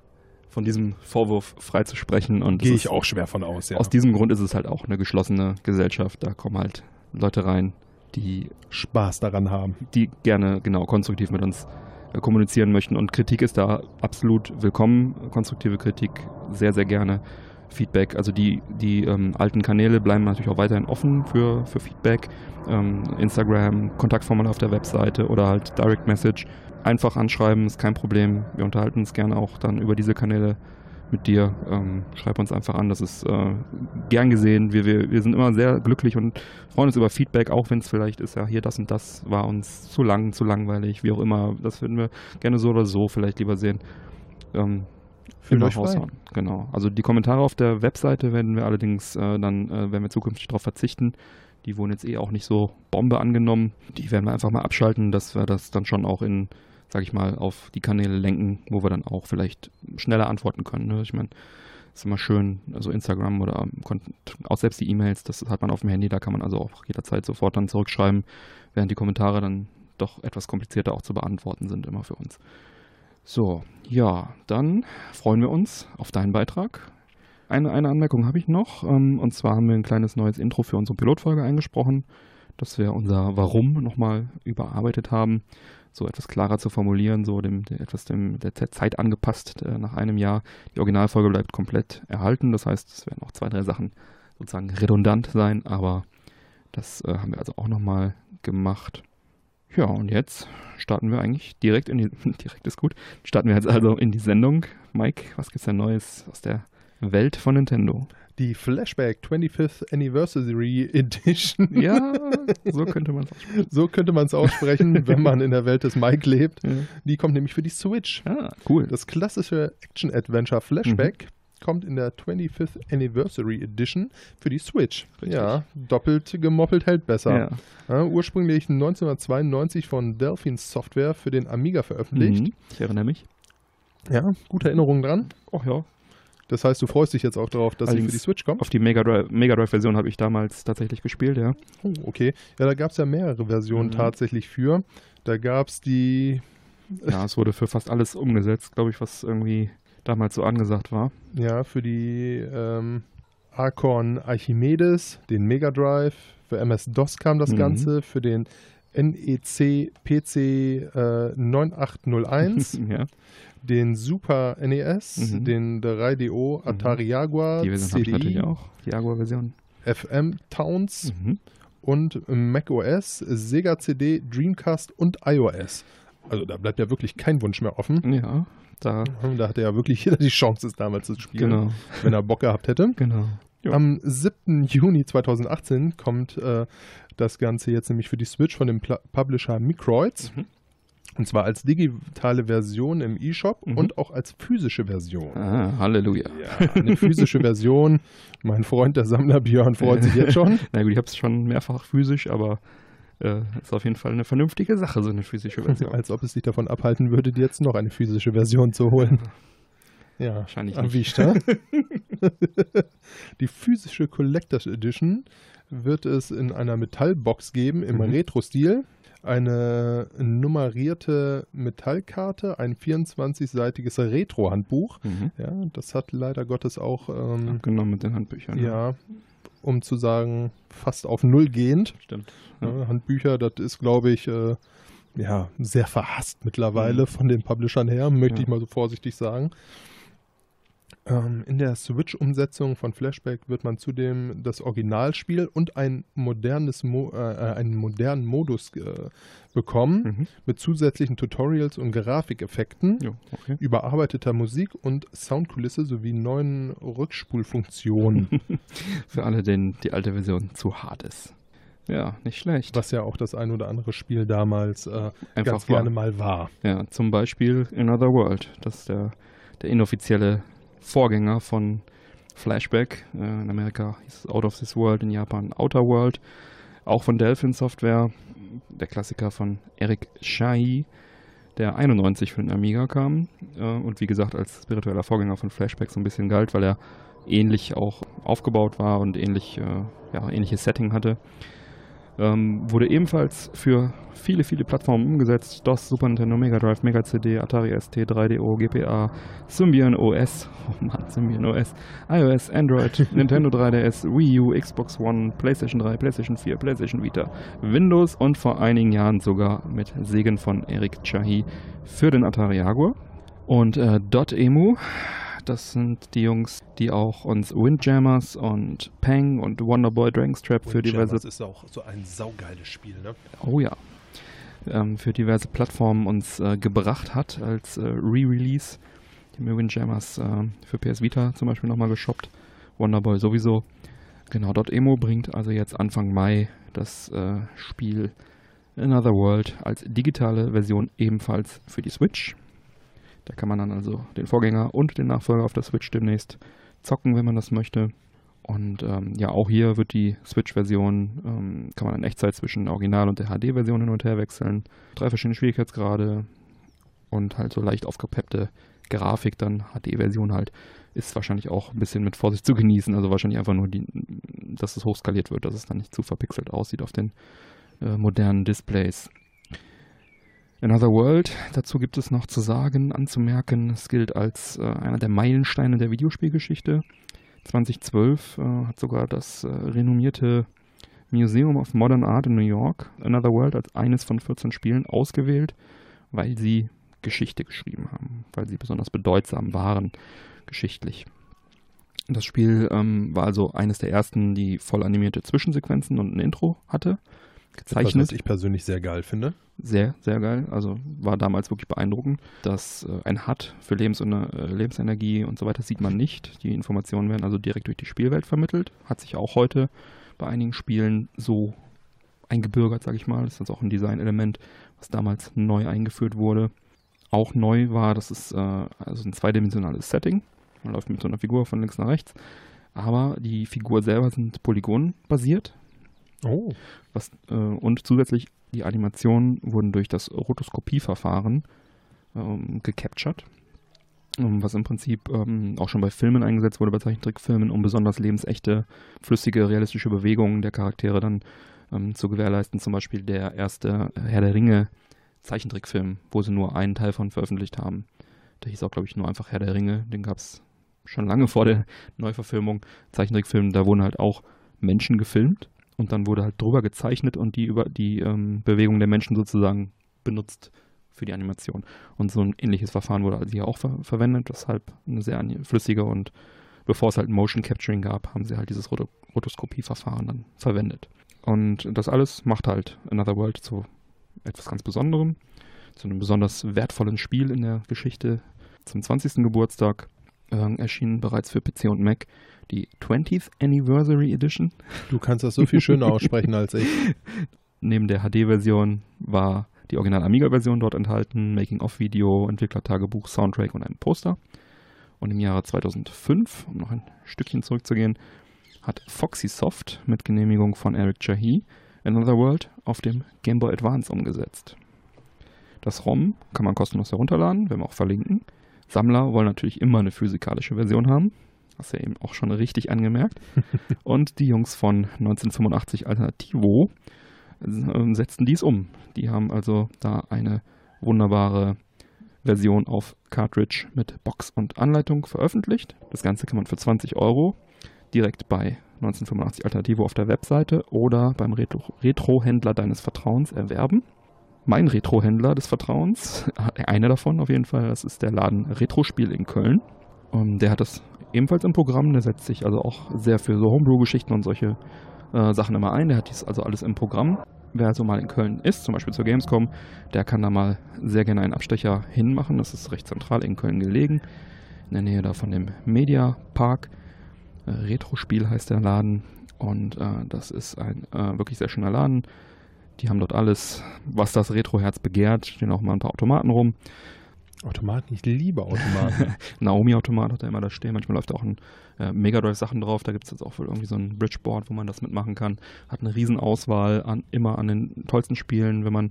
von diesem Vorwurf freizusprechen. Und Gehe ich auch schwer von aus, ja. Aus diesem Grund ist es halt auch eine geschlossene Gesellschaft. Da kommen halt Leute rein, die, Spaß daran haben. die gerne genau konstruktiv mit uns äh, kommunizieren möchten. Und Kritik ist da absolut willkommen. Konstruktive Kritik sehr, sehr gerne. Feedback, also die, die ähm, alten Kanäle bleiben natürlich auch weiterhin offen für, für Feedback. Ähm, Instagram, Kontaktformular auf der Webseite oder halt Direct Message. Einfach anschreiben, ist kein Problem. Wir unterhalten uns gerne auch dann über diese Kanäle mit dir. Ähm, schreib uns einfach an, das ist äh, gern gesehen. Wir, wir, wir sind immer sehr glücklich und freuen uns über Feedback, auch wenn es vielleicht ist, ja, hier das und das war uns zu lang, zu langweilig, wie auch immer. Das würden wir gerne so oder so vielleicht lieber sehen. Ähm, Immer euch raushauen. Genau. Also die Kommentare auf der Webseite werden wir allerdings äh, dann, äh, werden wir zukünftig darauf verzichten. Die wurden jetzt eh auch nicht so Bombe angenommen. Die werden wir einfach mal abschalten, dass wir das dann schon auch in, sag ich mal, auf die Kanäle lenken, wo wir dann auch vielleicht schneller antworten können. Ne? Ich meine, ist immer schön, also Instagram oder auch selbst die E-Mails, das hat man auf dem Handy, da kann man also auch jederzeit sofort dann zurückschreiben, während die Kommentare dann doch etwas komplizierter auch zu beantworten sind immer für uns. So, ja, dann freuen wir uns auf deinen Beitrag. Eine, eine Anmerkung habe ich noch, ähm, und zwar haben wir ein kleines neues Intro für unsere Pilotfolge eingesprochen, dass wir unser Warum nochmal überarbeitet haben, so etwas klarer zu formulieren, so dem, der, etwas dem, der Ze- Zeit angepasst äh, nach einem Jahr. Die Originalfolge bleibt komplett erhalten, das heißt, es werden auch zwei, drei Sachen sozusagen redundant sein, aber das äh, haben wir also auch nochmal gemacht. Ja, und jetzt starten wir eigentlich direkt in die, direkt ist gut, starten wir jetzt also in die Sendung. Mike, was gibt's denn Neues aus der Welt von Nintendo? Die Flashback 25th Anniversary Edition. Ja, so könnte man es aussprechen. So könnte man es aussprechen, wenn man in der Welt des Mike lebt. Ja. Die kommt nämlich für die Switch. Ah, cool. Das klassische Action-Adventure Flashback Mhm. Kommt in der 25th Anniversary Edition für die Switch. Richtig. Ja, doppelt gemoppelt hält besser. Ja. Ja, ursprünglich 1992 von Delphine Software für den Amiga veröffentlicht. Mhm. Ich erinnere mich. Ja, gute Erinnerung dran. Ach ja. Das heißt, du freust dich jetzt auch darauf, dass sie für Allerdings die Switch kommt? Auf die Mega Drive, Mega Drive Version habe ich damals tatsächlich gespielt, ja. Oh, okay. Ja, da gab es ja mehrere Versionen Mhm. tatsächlich für. Da gab es die, Ja, es wurde für fast alles umgesetzt, glaube ich, was irgendwie damals so angesagt war. ja, für die ähm, Archon Archimedes, den Mega Drive, für MS-DOS kam das Mhm. Ganze, für den NEC PC äh, 9801, ja, den Super NES, Mhm. den 3DO Atari Jaguar, die Version ich CDI, natürlich auch. Die Jaguar-Version. FM Towns Mhm. und Mac OS, Sega CD, Dreamcast und iOS. Also da bleibt ja wirklich kein Wunsch mehr offen. Ja, da, Da hatte ja wirklich jeder die Chance, es damals zu spielen, genau, wenn er Bock gehabt hätte. genau. Ja. Am 7. Juni 2018 kommt äh, das Ganze jetzt nämlich für die Switch von dem Pla Publisher Microids. Mhm. Und zwar als digitale Version im eShop Mhm. und auch als physische Version. Ah, Halleluja. Ja, eine physische Version. Mein Freund, der Sammler Björn, freut sich jetzt schon. Na gut, ich habe es schon mehrfach physisch, aber äh, ist auf jeden Fall eine vernünftige Sache, so eine physische Version. Als ob es dich davon abhalten würde, dir jetzt noch eine physische Version zu holen. Ja, Wahrscheinlich nicht. Die physische Collectors Edition wird es in einer Metallbox geben im Mhm. Retro-Stil. Eine nummerierte Metallkarte, ein 24-seitiges Retro-Handbuch. Mhm. Ja, das hat leider Gottes auch, ähm, Abgenommen mit den Handbüchern. ja, um zu sagen, fast auf Null gehend. Stimmt. Ja, Handbücher, das ist, glaube ich, äh, ja, sehr verhasst mittlerweile Mhm. von den Publishern her, möchte Ja. ich mal so vorsichtig sagen. Ähm, in der Switch-Umsetzung von Flashback wird man zudem das Originalspiel und ein modernes Mo äh, einen modernen Modus äh, bekommen Mhm. mit zusätzlichen Tutorials und Grafikeffekten, Jo, okay. überarbeiteter Musik und Soundkulisse sowie neuen Rückspulfunktionen, Für alle, denen die alte Version zu hart ist. Ja, nicht schlecht. was ja auch das ein oder andere Spiel damals äh, Einfach ganz war. gerne mal war. Ja, zum Beispiel Another World. Das ist der, der inoffizielle Vorgänger von Flashback. Äh, in Amerika hieß es Out of This World, in Japan Outer World. Auch von Delphin Software. Der Klassiker von Eric Shai, der 91 für den Amiga kam. Äh, und wie gesagt, als spiritueller Vorgänger von Flashback so ein bisschen galt, weil er ähnlich auch aufgebaut war und ähnlich, äh, ja, ähnliches Setting hatte. Ähm, wurde ebenfalls für viele, viele Plattformen umgesetzt. DOS, Super Nintendo, Mega Drive, Mega CD, Atari ST, 3DO, GPA, Symbian OS, oh Mann, Symbian OS, iOS, Android, Nintendo 3DS, Wii U, Xbox One, PlayStation 3, PlayStation 4, PlayStation Vita, Windows und vor einigen Jahren sogar mit Segen von Eric Chahi für den Atari Jaguar. Und äh, .emu das sind die Jungs, die auch uns Windjammers und Pang und Wonderboy Dragonstrap für diverse. Das ist auch so ein saugeiles Spiel, ne? Oh ja. Ähm, für diverse Plattformen uns äh, gebracht hat als äh, Re-Release. Die haben wir Windjammers äh, für PS Vita zum Beispiel nochmal geshoppt. Wonderboy sowieso. Genau, .emo bringt also jetzt Anfang Mai das äh, Spiel Another World als digitale Version ebenfalls für die Switch. Da kann man dann also den Vorgänger und den Nachfolger auf der Switch demnächst zocken, wenn man das möchte. Und ähm, ja, auch hier wird die Switch-Version, ähm, kann man in Echtzeit zwischen Original und der HD-Version hin und her wechseln. Drei verschiedene Schwierigkeitsgrade und halt so leicht aufgepeppte Grafik, dann HD-Version halt, ist wahrscheinlich auch ein bisschen mit Vorsicht zu genießen. Also wahrscheinlich einfach nur, die, dass es hochskaliert wird, dass es dann nicht zu verpixelt aussieht auf den äh, modernen Displays. Another World, dazu gibt es noch zu sagen, anzumerken, es gilt als äh, einer der Meilensteine der Videospielgeschichte. 2012 äh, hat sogar das äh, renommierte Museum of Modern Art in New York Another World als eines von 14 Spielen ausgewählt, weil sie Geschichte geschrieben haben, weil sie besonders bedeutsam waren geschichtlich. Das Spiel ähm, war also eines der ersten, die voll animierte Zwischensequenzen und ein Intro hatte gezeichnet. Was, was ich persönlich sehr geil finde. Sehr, sehr geil. Also war damals wirklich beeindruckend. dass äh, ein HUD für Lebens äh, Lebensenergie und so weiter sieht man nicht. Die Informationen werden also direkt durch die Spielwelt vermittelt. Hat sich auch heute bei einigen Spielen so eingebürgert, sage ich mal. Das ist auch ein Designelement, was damals neu eingeführt wurde. Auch neu war, das ist äh, also ein zweidimensionales Setting. Man läuft mit so einer Figur von links nach rechts. Aber die Figur selber sind polygonbasiert. Oh. Was, äh, und zusätzlich die Animationen wurden durch das Rotoskopieverfahren ähm, gecaptured, ähm, was im Prinzip ähm, auch schon bei Filmen eingesetzt wurde, bei Zeichentrickfilmen, um besonders lebensechte, flüssige, realistische Bewegungen der Charaktere dann ähm, zu gewährleisten. Zum Beispiel der erste Herr der Ringe Zeichentrickfilm, wo sie nur einen Teil von veröffentlicht haben. Der hieß auch, glaube ich, nur einfach Herr der Ringe. Den gab es schon lange vor der Neuverfilmung. Zeichentrickfilm, da wurden halt auch Menschen gefilmt und dann wurde halt drüber gezeichnet und die über die ähm, Bewegung der Menschen sozusagen benutzt für die Animation. Und so ein ähnliches Verfahren wurde also hier auch ver verwendet, weshalb eine sehr flüssige und bevor es halt Motion Capturing gab, haben sie halt dieses Rot Rotoskopie-Verfahren dann verwendet. Und das alles macht halt Another World zu etwas ganz Besonderem, zu einem besonders wertvollen Spiel in der Geschichte. Zum 20. Geburtstag äh, erschienen bereits für PC und Mac die 20th Anniversary Edition. Du kannst das so viel schöner aussprechen als ich. Neben der HD-Version war die Original Amiga-Version dort enthalten, Making-of-Video, Entwicklertagebuch, Soundtrack und ein Poster. Und im Jahre 2005, um noch ein Stückchen zurückzugehen, hat Foxy Soft mit Genehmigung von Eric Chahi Another World auf dem Game Boy Advance umgesetzt. Das ROM kann man kostenlos herunterladen, werden wir auch verlinken. Sammler wollen natürlich immer eine physikalische Version haben. Hast du ja eben auch schon richtig angemerkt. Und die Jungs von 1985 Alternativo äh, setzten dies um. Die haben also da eine wunderbare Version auf Cartridge mit Box und Anleitung veröffentlicht. Das Ganze kann man für 20 Euro direkt bei 1985 Alternativo auf der Webseite oder beim Retro-Händler deines Vertrauens erwerben. Mein Retro-Händler des Vertrauens, einer davon auf jeden Fall, das ist der Laden Retrospiel in Köln. Und der hat das ebenfalls im Programm. Der setzt sich also auch sehr für so Homebrew-Geschichten und solche äh, Sachen immer ein. Der hat dies also alles im Programm. Wer also mal in Köln ist, zum Beispiel zur Gamescom, der kann da mal sehr gerne einen Abstecher hinmachen. Das ist recht zentral in Köln gelegen, in der Nähe da von dem Media Park. Äh, Retro-Spiel heißt der Laden und äh, das ist ein äh, wirklich sehr schöner Laden. Die haben dort alles, was das Retro-Herz begehrt. Stehen auch mal ein paar Automaten rum. Automaten, ich liebe Automaten. Naomi-Automat hat er immer da stehen. Manchmal läuft auch ein äh, Mega Drive-Sachen drauf. Da gibt es jetzt auch irgendwie so ein Bridgeboard, wo man das mitmachen kann. Hat eine Riesenauswahl an, immer an den tollsten Spielen. Wenn man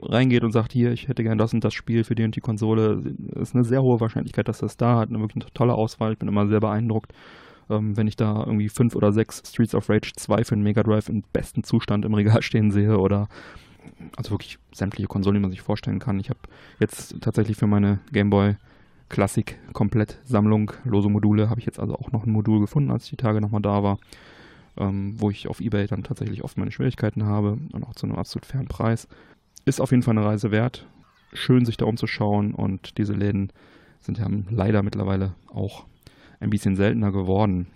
reingeht und sagt, hier, ich hätte gern das und das Spiel für die und die Konsole, ist eine sehr hohe Wahrscheinlichkeit, dass das da hat. Eine wirklich tolle Auswahl. Ich bin immer sehr beeindruckt. Ähm, wenn ich da irgendwie fünf oder sechs Streets of Rage 2 für den Mega Drive im besten Zustand im Regal stehen sehe oder also wirklich sämtliche Konsolen, die man sich vorstellen kann. Ich habe jetzt tatsächlich für meine Game Boy Classic Komplett-Sammlung, lose Module, habe ich jetzt also auch noch ein Modul gefunden, als ich die Tage nochmal da war, ähm, wo ich auf Ebay dann tatsächlich oft meine Schwierigkeiten habe und auch zu einem absolut fairen Preis. Ist auf jeden Fall eine Reise wert. Schön, sich da umzuschauen und diese Läden sind ja leider mittlerweile auch ein bisschen seltener geworden.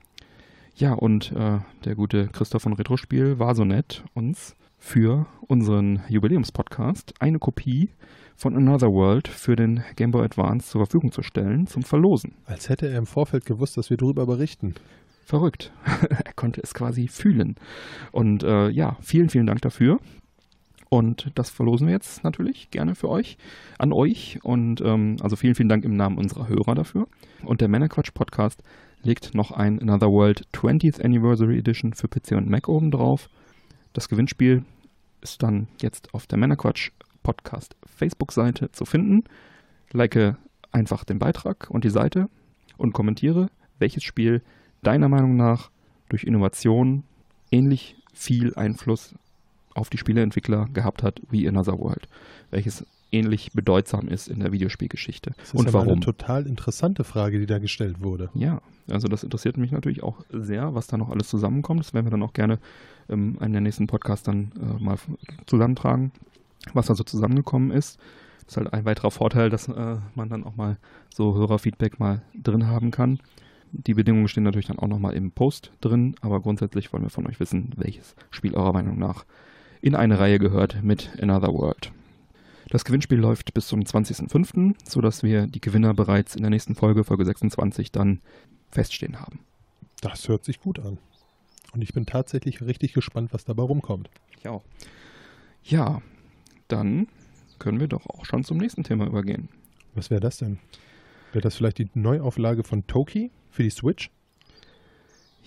Ja, und äh, der gute Christoph von Retrospiel war so nett, uns für unseren Jubiläumspodcast eine Kopie von Another World für den Game Boy Advance zur Verfügung zu stellen, zum Verlosen. Als hätte er im Vorfeld gewusst, dass wir darüber berichten. Verrückt. er konnte es quasi fühlen. Und äh, ja, vielen, vielen Dank dafür. Und das verlosen wir jetzt natürlich gerne für euch, an euch. Und ähm, also vielen, vielen Dank im Namen unserer Hörer dafür. Und der Männerquatsch Podcast legt noch ein Another World 20th Anniversary Edition für PC und Mac oben drauf. Das Gewinnspiel ist dann jetzt auf der Männerquatsch Podcast Facebook-Seite zu finden. Like einfach den Beitrag und die Seite und kommentiere, welches Spiel deiner Meinung nach durch Innovation ähnlich viel Einfluss auf die Spieleentwickler gehabt hat wie Another World. Welches ähnlich bedeutsam ist in der Videospielgeschichte. Das ist und warum? eine total interessante Frage, die da gestellt wurde. Ja, also das interessiert mich natürlich auch sehr, was da noch alles zusammenkommt. Das werden wir dann auch gerne ähm, in der nächsten Podcast dann äh, mal zusammentragen, was da so zusammengekommen ist. Das ist halt ein weiterer Vorteil, dass äh, man dann auch mal so Hörerfeedback mal drin haben kann. Die Bedingungen stehen natürlich dann auch nochmal im Post drin, aber grundsätzlich wollen wir von euch wissen, welches Spiel eurer Meinung nach in eine Reihe gehört mit Another World. Das Gewinnspiel läuft bis zum 20.05., sodass wir die Gewinner bereits in der nächsten Folge, Folge 26, dann feststehen haben. Das hört sich gut an. Und ich bin tatsächlich richtig gespannt, was dabei rumkommt. Ich auch. Ja, dann können wir doch auch schon zum nächsten Thema übergehen. Was wäre das denn? Wäre das vielleicht die Neuauflage von Toki für die Switch?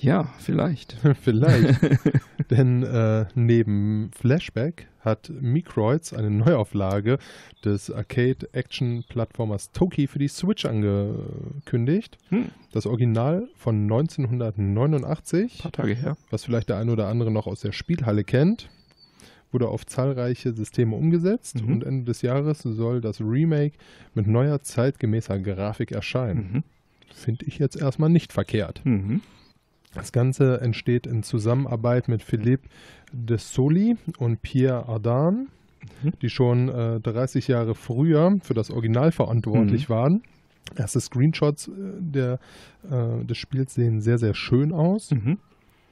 Ja, vielleicht. vielleicht. Denn äh, neben Flashback hat Microids eine Neuauflage des Arcade-Action-Plattformers Toki für die Switch angekündigt. Hm. Das Original von 1989. Ein paar Tage her. Was vielleicht der eine oder andere noch aus der Spielhalle kennt. Wurde auf zahlreiche Systeme umgesetzt mhm. und Ende des Jahres soll das Remake mit neuer zeitgemäßer Grafik erscheinen. Mhm. Finde ich jetzt erstmal nicht verkehrt. Mhm. Das Ganze entsteht in Zusammenarbeit mit Philippe de Soli und Pierre Ardan, mhm. die schon äh, 30 Jahre früher für das Original verantwortlich mhm. waren. Erste Screenshots äh, der, äh, des Spiels sehen sehr, sehr schön aus. Mhm.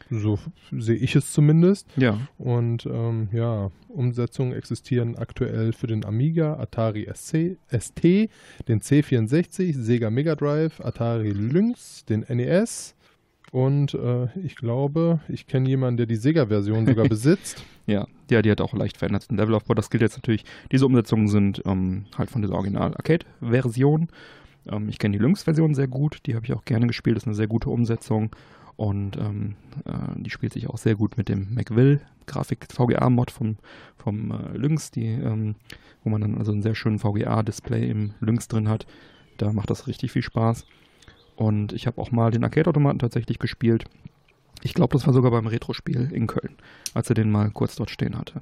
So sehe ich es zumindest. Ja. Und ähm, ja, Umsetzungen existieren aktuell für den Amiga, Atari SC, ST, den C64, Sega Mega Drive, Atari Lynx, den NES, und äh, ich glaube, ich kenne jemanden, der die Sega-Version sogar besitzt. Ja, ja, die hat auch leicht veränderten Levelaufbau. Das gilt jetzt natürlich, diese Umsetzungen sind ähm, halt von dieser Original-Arcade-Version. Ähm, ich kenne die Lynx-Version sehr gut, die habe ich auch gerne gespielt, das ist eine sehr gute Umsetzung. Und ähm, äh, die spielt sich auch sehr gut mit dem McVille Grafik VGA-Mod vom, vom äh, Lynx, die, ähm, wo man dann also einen sehr schönen VGA-Display im Lynx drin hat. Da macht das richtig viel Spaß. Und ich habe auch mal den Arcade-Automaten tatsächlich gespielt. Ich glaube, das war sogar beim Retro-Spiel in Köln, als er den mal kurz dort stehen hatte.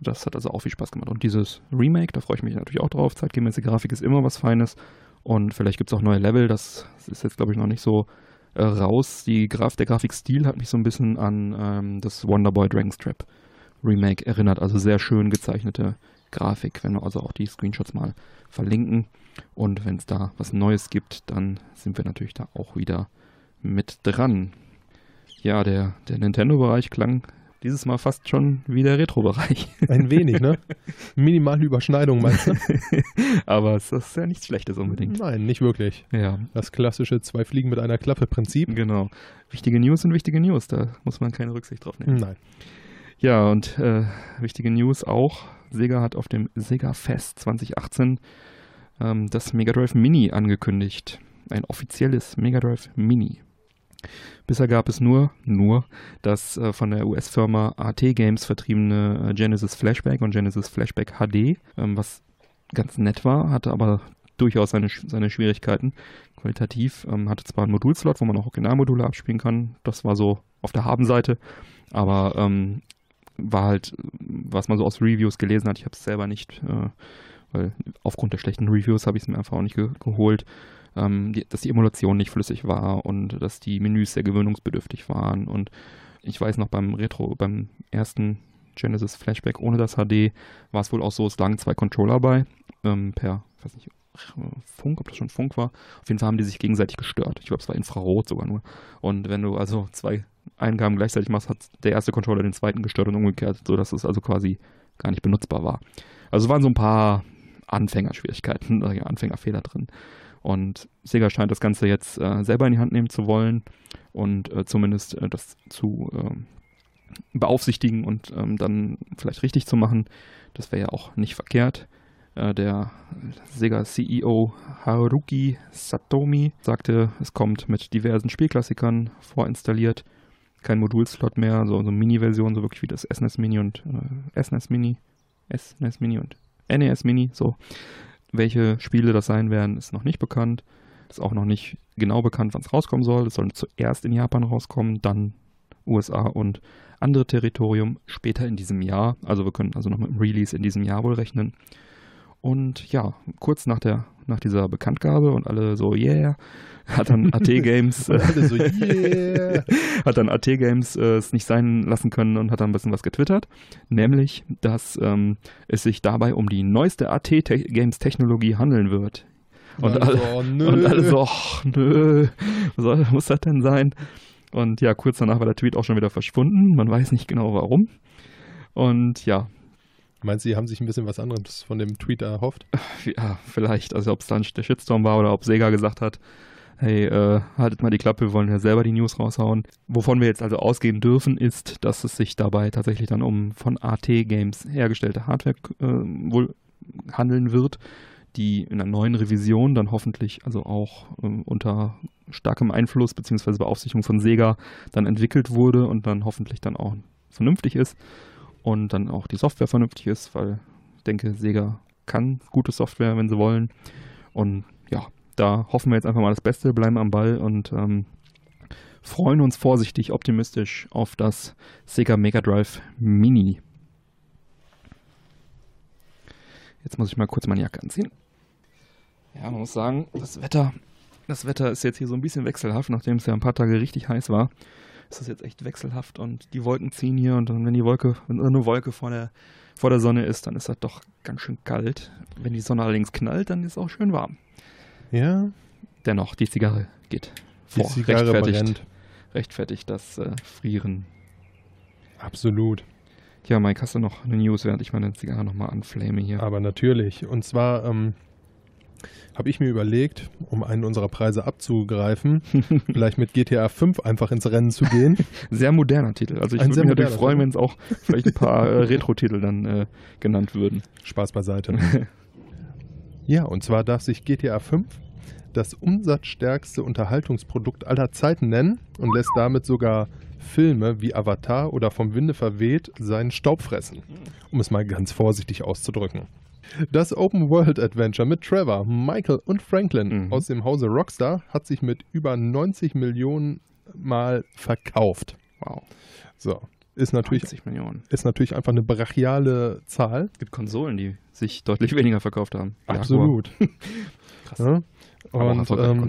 Das hat also auch viel Spaß gemacht. Und dieses Remake, da freue ich mich natürlich auch drauf. Zeitgemäße Grafik ist immer was Feines. Und vielleicht gibt es auch neue Level. Das ist jetzt, glaube ich, noch nicht so äh, raus. Die Graf der Grafikstil hat mich so ein bisschen an ähm, das Wonderboy Dragon's Trap Remake erinnert. Also sehr schön gezeichnete Grafik. Wenn wir also auch die Screenshots mal verlinken. Und wenn es da was Neues gibt, dann sind wir natürlich da auch wieder mit dran. Ja, der, der Nintendo-Bereich klang dieses Mal fast schon wie der Retro-Bereich. Ein wenig, ne? Minimale Überschneidung, meinst du? Aber es ist ja nichts Schlechtes unbedingt. Nein, nicht wirklich. Ja. Das klassische zwei Fliegen mit einer Klappe-Prinzip. Genau. Wichtige News sind wichtige News, da muss man keine Rücksicht drauf nehmen. Nein. Ja, und äh, wichtige News auch. Sega hat auf dem Sega Fest 2018 ähm, das Mega Drive Mini angekündigt. Ein offizielles Mega Drive Mini. Bisher gab es nur, nur das äh, von der US-Firma AT Games vertriebene äh, Genesis Flashback und Genesis Flashback HD, ähm, was ganz nett war, hatte aber durchaus seine, seine Schwierigkeiten. Qualitativ ähm, hatte zwar einen Modulslot, wo man auch Originalmodule abspielen kann. Das war so auf der Habenseite. Aber ähm, war halt, was man so aus Reviews gelesen hat, ich habe es selber nicht, äh, weil aufgrund der schlechten Reviews habe ich es mir einfach auch nicht ge geholt, ähm, die, dass die Emulation nicht flüssig war und dass die Menüs sehr gewöhnungsbedürftig waren. Und ich weiß noch beim Retro, beim ersten Genesis Flashback ohne das HD war es wohl auch so, es lagen zwei Controller bei, ähm, per, weiß nicht, Funk, ob das schon Funk war. Auf jeden Fall haben die sich gegenseitig gestört. Ich glaube, es war Infrarot sogar nur. Und wenn du also zwei Eingaben gleichzeitig machst, hat der erste Controller den zweiten gestört und umgekehrt, sodass es also quasi gar nicht benutzbar war. Also waren so ein paar Anfängerschwierigkeiten, Anfängerfehler drin. Und Sega scheint das Ganze jetzt äh, selber in die Hand nehmen zu wollen und äh, zumindest äh, das zu ähm, beaufsichtigen und ähm, dann vielleicht richtig zu machen. Das wäre ja auch nicht verkehrt. Äh, der Sega CEO Haruki Satomi sagte, es kommt mit diversen Spielklassikern vorinstalliert. Kein Modulslot mehr, so, so Mini-Version, so wirklich wie das SNES Mini und äh, SNES Mini, SNES Mini und NES Mini, so. Welche Spiele das sein werden, ist noch nicht bekannt. Ist auch noch nicht genau bekannt, wann es rauskommen soll. Es soll zuerst in Japan rauskommen, dann USA und andere Territorium später in diesem Jahr. Also wir können also noch mit dem Release in diesem Jahr wohl rechnen. Und ja, kurz nach der nach dieser Bekanntgabe und alle so yeah, hat dann AT Games so, yeah. hat dann AT Games äh, es nicht sein lassen können und hat dann ein bisschen was getwittert, nämlich, dass ähm, es sich dabei um die neueste AT -Te Games Technologie handeln wird. Und, Alle alle, so, oh, nö. und alle so, ach, nö, was soll, muss das denn sein? Und ja, kurz danach war der Tweet auch schon wieder verschwunden. Man weiß nicht genau warum. Und ja, Meinst du, die haben sich ein bisschen was anderes von dem Tweet erhofft? ja, vielleicht, also ob es dann der Shitstorm war oder ob Sega gesagt hat, hey, äh, haltet mal die Klappe, wir wollen ja selber die News raushauen. Wovon wir jetzt also ausgehen dürfen, ist, dass es sich dabei tatsächlich dann um von AT Games hergestellte Hardware äh, wohl handeln wird, die in einer neuen Revision dann hoffentlich also auch ähm, unter starkem Einfluss bzw. Beaufsichtigung von Sega dann entwickelt wurde und dann hoffentlich dann auch vernünftig ist und dann auch die Software vernünftig ist, weil ich denke, Sega kann gute Software, wenn sie wollen. Und ja, da hoffen wir jetzt einfach mal das Beste, bleiben am Ball und ähm, freuen uns vorsichtig optimistisch auf das Sega Mega Drive Mini. Jetzt muss ich mal kurz meine Jacke anziehen. Ja, man muss sagen, das Wetter, das Wetter ist jetzt hier so ein bisschen wechselhaft, nachdem es ja ein paar Tage richtig heiß war. Ist das jetzt echt wechselhaft und die Wolken ziehen hier und dann, wenn die Wolke, wenn eine Wolke vor der, vor der Sonne ist, dann ist das doch ganz schön kalt. Wenn die Sonne allerdings knallt, dann ist es auch schön warm. Ja, Dennoch, die Zigarre geht die vor. Zigarre rechtfertigt, brennt. rechtfertigt das äh, Frieren. Absolut. Ja, Mike, hast du noch eine News, während ich meine Zigarre nochmal anflame hier? Aber natürlich. Und zwar ähm, habe ich mir überlegt, um einen unserer Preise abzugreifen, vielleicht mit GTA 5 einfach ins Rennen zu gehen. Sehr moderner Titel. Also ich Ein würde mich natürlich freuen, wenn es auch vielleicht ein paar äh, Retro-Titel dann äh, genannt würden. Spaß beiseite. ja, und zwar darf sich GTA 5 das umsatzstärkste Unterhaltungsprodukt aller Zeiten nennen und lässt damit sogar Filme wie Avatar oder Vom Winde verweht seinen Staub fressen, um es mal ganz vorsichtig auszudrücken. Das Open World Adventure mit Trevor, Michael und Franklin Mhm. aus dem Hause Rockstar hat sich mit über 90 Millionen Mal verkauft. Wow. So, ist natürlich, 90 Millionen. ist natürlich einfach eine brachiale Zahl. Es gibt Konsolen, die sich deutlich weniger verkauft haben. Absolut. Jaguar. Krass. Ja? Und ähm,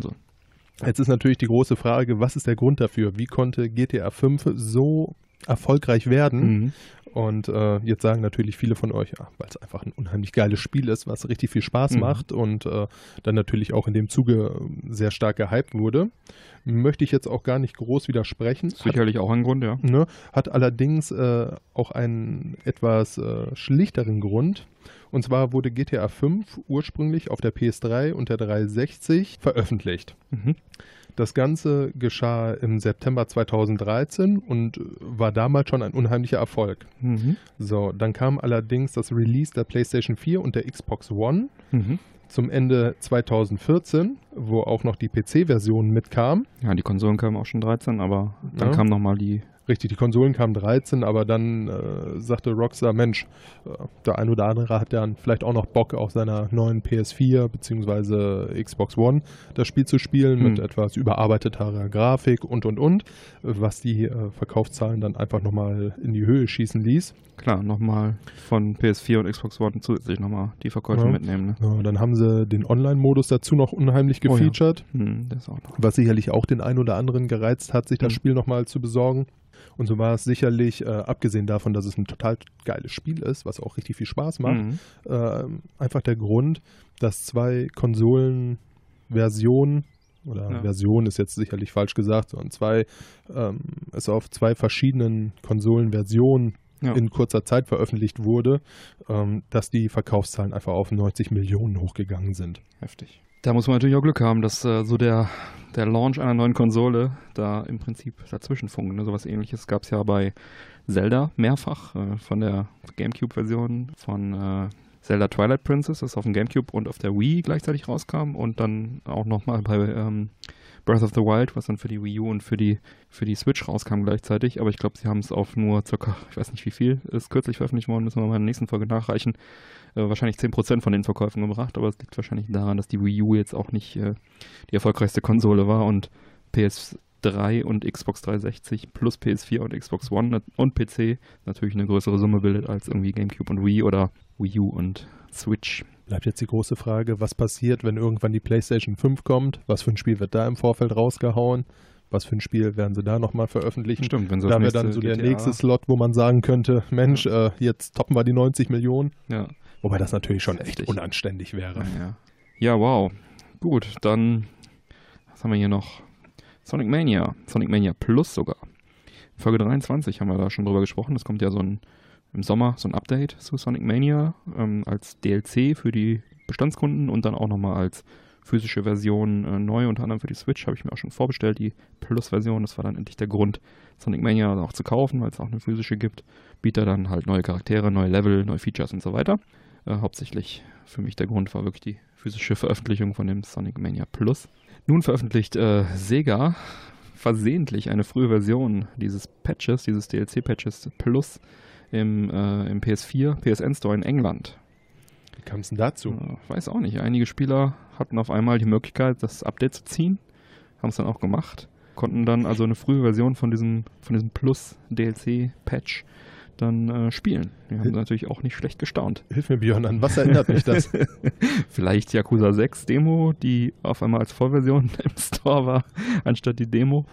jetzt ist natürlich die große Frage, was ist der Grund dafür? Wie konnte GTA 5 so erfolgreich werden? Mhm. Und äh, jetzt sagen natürlich viele von euch, ja, weil es einfach ein unheimlich geiles Spiel ist, was richtig viel Spaß Mhm. macht und äh, dann natürlich auch in dem Zuge äh, sehr stark gehypt wurde. Möchte ich jetzt auch gar nicht groß widersprechen. Hat, Sicherlich auch ein Grund, ja. ne, hat allerdings äh, auch einen etwas äh, schlichteren Grund. Und zwar wurde GTA 5 ursprünglich auf der PS3 und der 360 veröffentlicht. Mhm. Das Ganze geschah im September 2013 und war damals schon ein unheimlicher Erfolg. Mhm. So, dann kam allerdings das Release der PlayStation 4 und der Xbox One Mhm. zum Ende 2014, wo auch noch die PC-Version mitkam. Ja, die Konsolen kamen auch schon 13, aber dann Ja. kam nochmal die Richtig, die Konsolen kamen 13, aber dann äh, sagte Rockstar, Mensch, äh, der ein oder andere hat dann vielleicht auch noch Bock auf seiner neuen PS4 bzw. Xbox One das Spiel zu spielen mit Hm. etwas überarbeiteter Grafik und und und, was die äh, Verkaufszahlen dann einfach nochmal in die Höhe schießen ließ. Klar, nochmal von PS4 und Xbox One zusätzlich nochmal die Verkäufe Ja. mitnehmen. Ne? Ja, dann haben sie den Online-Modus dazu noch unheimlich Oh ja. gefeatured. Hm, was sicherlich auch den einen oder anderen gereizt hat, sich das Mhm. Spiel nochmal zu besorgen. Und so war es sicherlich, äh, abgesehen davon, dass es ein total geiles Spiel ist, was auch richtig viel Spaß macht, Mhm. äh, einfach der Grund, dass zwei Konsolenversionen oder Ja. Version ist jetzt sicherlich falsch gesagt, sondern zwei, ähm, es auf zwei verschiedenen Konsolenversionen Ja. in kurzer Zeit veröffentlicht wurde, ähm, dass die Verkaufszahlen einfach auf 90 Millionen hochgegangen sind. Heftig. Da muss man natürlich auch Glück haben, dass äh, so der, der Launch einer neuen Konsole da im Prinzip dazwischen funkt. Ne? Sowas ähnliches gab es ja bei Zelda mehrfach, äh, von der Gamecube-Version von äh, Zelda Twilight Princess, das auf dem Gamecube und auf der Wii gleichzeitig rauskam und dann auch nochmal bei ähm, Breath of the Wild, was dann für die Wii U und für die, für die Switch rauskam gleichzeitig. Aber ich glaube, sie haben es auf nur circa, ich weiß nicht wie viel, ist kürzlich veröffentlicht worden, müssen wir mal in der nächsten Folge nachreichen, äh, wahrscheinlich 10% von den Verkäufen gebracht, aber es liegt wahrscheinlich daran, dass die Wii U jetzt auch nicht äh, die erfolgreichste Konsole war und PS3 und Xbox 360 plus PS4 und Xbox One und PC natürlich eine größere Summe bildet als irgendwie GameCube und Wii oder Wii U und Switch. Bleibt jetzt die große Frage, was passiert, wenn irgendwann die PlayStation 5 kommt? Was für ein Spiel wird da im Vorfeld rausgehauen? Was für ein Spiel werden sie da nochmal veröffentlichen? Stimmt, wenn sie Da wäre dann so der GTA nächste Slot, wo man sagen könnte, Mensch, äh, jetzt toppen wir die 90 Millionen. Ja, Wobei das natürlich schon echt unanständig wäre. ja. ja, wow. Gut, dann was haben wir hier noch? Sonic Mania, Sonic Mania Plus sogar. Folge 23 haben wir da schon drüber gesprochen. Es kommt ja so ein im Sommer so ein Update zu Sonic Mania ähm, als DLC für die Bestandskunden und dann auch nochmal als physische Version äh, neu, unter anderem für die Switch, habe ich mir auch schon vorbestellt, die Plus-Version. Das war dann endlich der Grund, Sonic Mania auch zu kaufen, weil es auch eine physische gibt. Bietet dann halt neue Charaktere, neue Level, neue Features und so weiter. Äh, hauptsächlich für mich der Grund war wirklich die physische Veröffentlichung von dem Sonic Mania Plus. Nun veröffentlicht äh, Sega versehentlich eine frühe Version dieses Patches, dieses DLC-Patches Plus im, äh, im PS4, PSN Store in England. Wie kam es denn dazu? Ja, weiß auch nicht. Einige Spieler hatten auf einmal die Möglichkeit, das Update zu ziehen, haben es dann auch gemacht, konnten dann also eine frühe Version von diesem, von diesem Plus DLC Patch dann äh, spielen. Die haben natürlich auch nicht schlecht gestaunt. Hilf mir, Björn, an was erinnert mich das? Vielleicht Yakuza 6 Demo, die auf einmal als Vollversion im Store war, anstatt die Demo.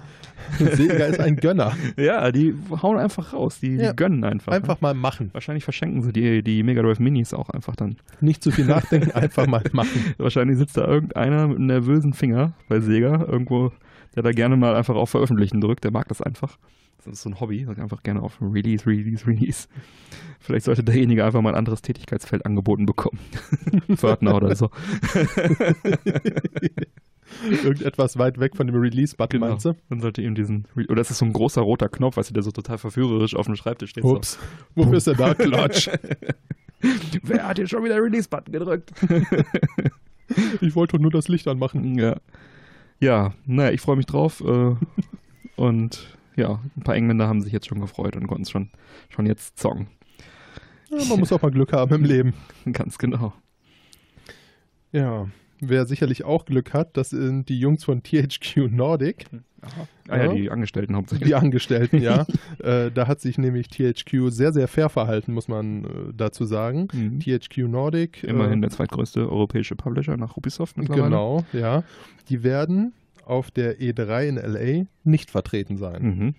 Sega ist ein Gönner. Ja, die hauen einfach raus, die, Ja, die gönnen einfach. ne? Einfach mal machen. Wahrscheinlich verschenken sie die, die Mega Drive Minis auch einfach dann. Nicht zu viel nachdenken, einfach mal machen. Wahrscheinlich sitzt da irgendeiner mit einem nervösen Finger bei Sega irgendwo, der da gerne mal einfach auf Veröffentlichen drückt. Der mag das einfach. Das ist so ein Hobby, sagt einfach gerne auf Release, Release, Release. Vielleicht sollte derjenige einfach mal ein anderes Tätigkeitsfeld angeboten bekommen. Pförtner oder so. Irgendetwas weit weg von dem Release-Button, Genau. meinst du? Dann sollte ihm diesen. Re oder es ist so ein großer roter Knopf, weißt du, der so total verführerisch auf dem Schreibtisch steht. So. Ups. Wofür ist er da? Klatsch. Wer hat hier schon wieder Release-Button gedrückt? Ich wollte nur das Licht anmachen. Ja. Ja, naja, ich freue mich drauf. Äh, und ja, ein paar Engländer haben sich jetzt schon gefreut und konnten es schon, schon jetzt zocken. Ja, man muss auch mal Glück haben im Leben. Ganz genau. Ja. Wer sicherlich auch Glück hat, das sind die Jungs von THQ Nordic, Ah ja, Ja. die Angestellten hauptsächlich. die Angestellten, ja. äh, da hat sich nämlich THQ sehr, sehr fair verhalten, muss man äh, dazu sagen. Mhm. THQ Nordic. Immerhin äh, der zweitgrößte europäische Publisher nach Ubisoft mittlerweile. Genau, ja. Die werden auf der E3 in LA nicht vertreten sein. Mhm.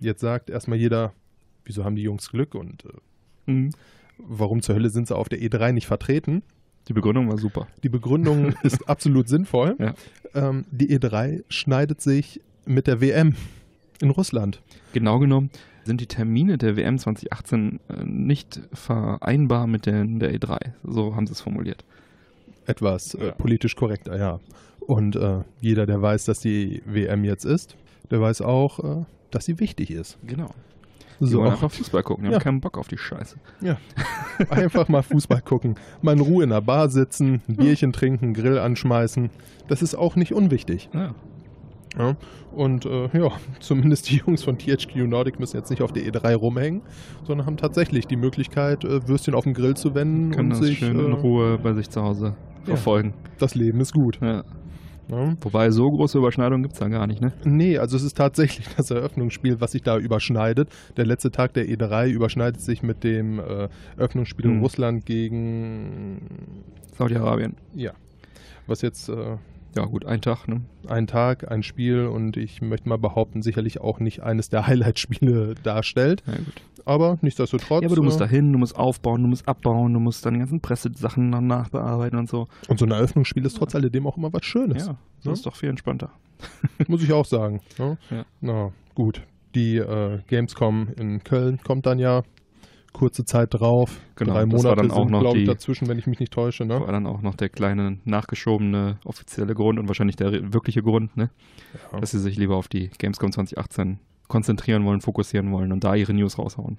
Jetzt sagt erstmal jeder, wieso haben die Jungs Glück und äh, Mhm. warum zur Hölle sind sie auf der E3 nicht vertreten? Die Begründung war super. Die Begründung ist absolut sinnvoll. Ja. Ähm, die E3 schneidet sich mit der WM in Russland. Genau genommen sind die Termine der WM 2018 äh, nicht vereinbar mit den der E3. So haben sie es formuliert. Etwas äh, Ja. politisch korrekter, ja. Und äh, jeder, der weiß, dass die WM jetzt ist, der weiß auch, äh, dass sie wichtig ist. Genau. So, wollen einfach Fußball gucken. Die Ja. haben keinen Bock auf die Scheiße. einfach mal Fußball gucken, mal in Ruhe in der Bar sitzen, ein Bierchen trinken, Grill anschmeißen. Das ist auch nicht unwichtig. Ja. Ja, und äh, ja, zumindest die Jungs von THQ Nordic müssen jetzt nicht auf der E3 rumhängen, sondern haben tatsächlich die Möglichkeit, äh, Würstchen auf den Grill zu wenden Können und das sich. schön in Äh, Ruhe bei sich zu Hause verfolgen. das Leben ist gut. Ja. Ja. Wobei so große Überschneidungen gibt es da gar nicht, ne? Nee, also es ist tatsächlich das Eröffnungsspiel, was sich da überschneidet. Der letzte Tag der E3 überschneidet sich mit dem äh, Eröffnungsspiel in Hm. Russland gegen. Saudi-Arabien. Ja. Was jetzt äh, Ja, gut, ein Tag, ne? ein Tag, ein Spiel und ich möchte mal behaupten, sicherlich auch nicht eines der Highlight-Spiele darstellt. Ja, gut. Aber nichtsdestotrotz. Ja, aber du musst äh, da hin, du musst aufbauen, du musst abbauen, du musst dann die ganzen Pressesachen dann nachbearbeiten und so. Und so ein Eröffnungsspiel ist trotz alledem auch immer was Schönes. Ja, das Ja. ist doch viel entspannter. Muss ich auch sagen. Ja. Ja. Na gut. Die äh, Gamescom in Köln kommt dann ja kurze Zeit drauf. Genau, Drei das war Monate dann auch sind, noch die- dazwischen, wenn ich mich nicht täusche. Ne? War dann auch noch der kleine nachgeschobene offizielle Grund und wahrscheinlich der wirkliche Grund, ne? Ja. Dass sie sich lieber auf die Gamescom 2018 konzentrieren wollen, fokussieren wollen und da ihre News raushauen.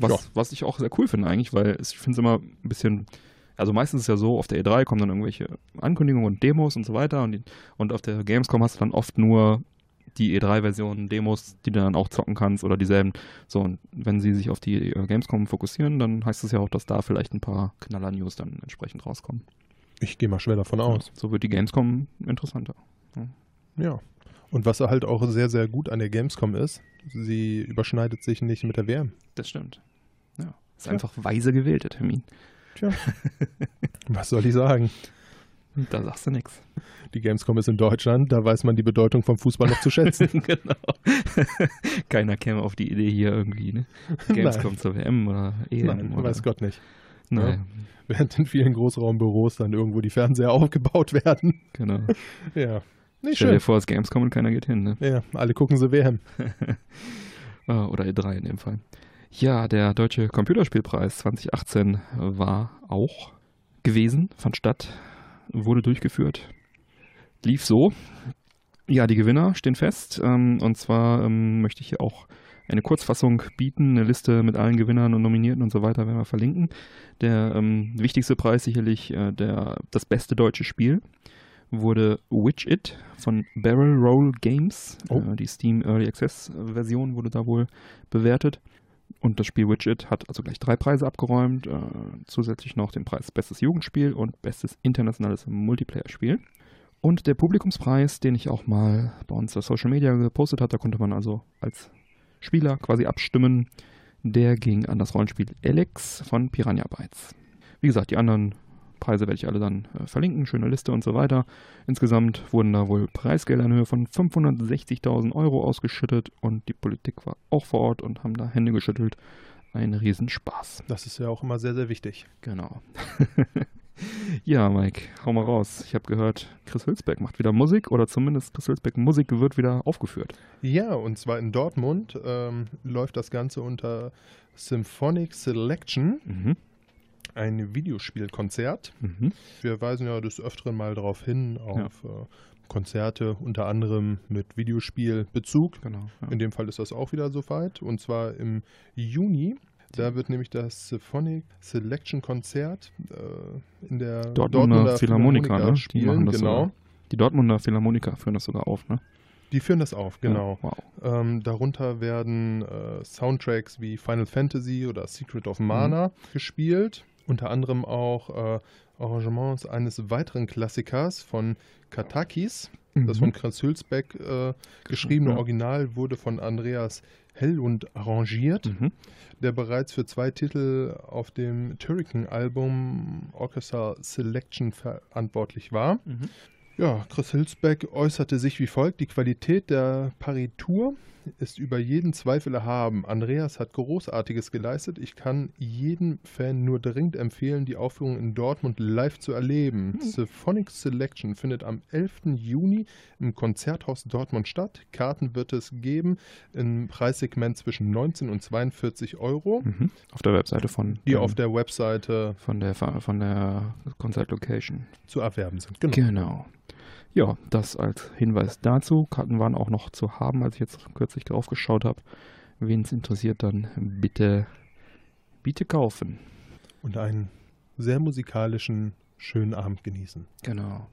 Was, Ja. was ich auch sehr cool finde eigentlich, weil ich finde es immer ein bisschen, also meistens ist es ja so, auf der E3 kommen dann irgendwelche Ankündigungen und Demos und so weiter und, die, und auf der Gamescom hast du dann oft nur die E3-Versionen, Demos, die du dann auch zocken kannst oder dieselben. So, und wenn sie sich auf die äh, Gamescom fokussieren, dann heißt es ja auch, dass da vielleicht ein paar Knaller-News dann entsprechend rauskommen. Ich gehe mal schwer davon aus. Ja, so wird die Gamescom interessanter. Ja. Und was halt auch sehr, sehr gut an der Gamescom ist, sie überschneidet sich nicht mit der WM. Das stimmt. Ja. Ist Ja. einfach weise gewählt, der Termin. Was soll ich sagen? Da sagst du nichts. Die Gamescom ist in Deutschland, da weiß man die Bedeutung vom Fußball noch zu schätzen. genau. Keiner käme auf die Idee hier irgendwie, ne? Gamescom zur WM oder EM Nein, oder. weiß Gott nicht. Nein, Während in vielen Großraumbüros dann irgendwo die Fernseher aufgebaut werden. genau. Ja. Nicht Stell schön. dir vor, es Gamescom und keiner geht hin, ne? Ja, alle gucken sie WM. Ah, Oder E3 in dem Fall. Ja, der Deutsche Computerspielpreis 2018 war auch gewesen, fand statt, wurde durchgeführt. Lief so. Ja, die Gewinner stehen fest. Ähm, und zwar ähm, möchte ich hier auch eine Kurzfassung bieten, eine Liste mit allen Gewinnern und Nominierten und so weiter werden wir verlinken. Der ähm, wichtigste Preis sicherlich äh, der, das beste deutsche Spiel wurde Witch It von Barrel Roll Games. Oh. Äh, die Steam Early Access Version wurde da wohl bewertet. Und das Spiel It hat also gleich drei Preise abgeräumt. Äh, zusätzlich noch den Preis Bestes Jugendspiel und Bestes internationales Multiplayer-Spiel. Und der Publikumspreis, den ich auch mal bei uns auf Social Media gepostet habe, da konnte man also als Spieler quasi abstimmen. Der ging an das Rollenspiel Alex von Piranha Bytes. Wie gesagt, die anderen Preise werde ich alle dann äh, verlinken, schöne Liste und so weiter. Insgesamt wurden da wohl Preisgelder in Höhe von 560.000 Euro ausgeschüttet und die Politik war auch vor Ort und haben da Hände geschüttelt. Ein Riesenspaß. Das ist ja auch immer sehr, sehr wichtig. Genau. ja, Mike, hau mal raus. Ich habe gehört, Chris Hülsbeck macht wieder Musik oder zumindest Chris Hülsbeck Musik wird wieder aufgeführt. Ja, und zwar in Dortmund ähm, läuft das Ganze unter Symphonic Selection, Mhm. Ein Videospielkonzert. Mhm. Wir weisen ja des Öfteren mal darauf hin, auf äh, Konzerte unter anderem mit Videospielbezug. Genau. Ja. In dem Fall ist das auch wieder soweit. Und zwar im Juni. Da wird nämlich das Symphonic Selection Konzert äh, in der Dortmunder Philharmoniker, ne? Die spielen. das genau. sogar. Die Dortmunder Philharmoniker führen das sogar auf, ne? Die führen das auf, genau. Ja, wow. Ähm, darunter werden äh, Soundtracks wie Final Fantasy oder Secret of Mana gespielt. Unter anderem auch äh, Arrangements eines weiteren Klassikers von Katakis. Das von Chris Hülsbeck äh, geschriebene ja. Original wurde von Andreas Hellund arrangiert, Mhm. der bereits für zwei Titel auf dem Turrican-Album Orchestra Selection verantwortlich war. Mhm. Ja, Chris Hülsbeck äußerte sich wie folgt: Die Qualität der Paritur ist über jeden Zweifel erhaben. Andreas hat Großartiges geleistet. Ich kann jedem Fan nur dringend empfehlen, die Aufführung in Dortmund live zu erleben. Symphonic Selection findet am 11. Juni im Konzerthaus Dortmund statt. Karten wird es geben im Preissegment zwischen 19 und 42 Euro, Mhm. Auf der Webseite von die auf der Webseite von der von der Konzertlocation. zu erwerben sind. Genau. Genau. Ja, das als Hinweis dazu. Karten waren auch noch zu haben, als ich jetzt kürzlich drauf geschaut habe. Wen es interessiert, dann bitte, bitte kaufen. Und einen sehr musikalischen, schönen Abend genießen. Genau.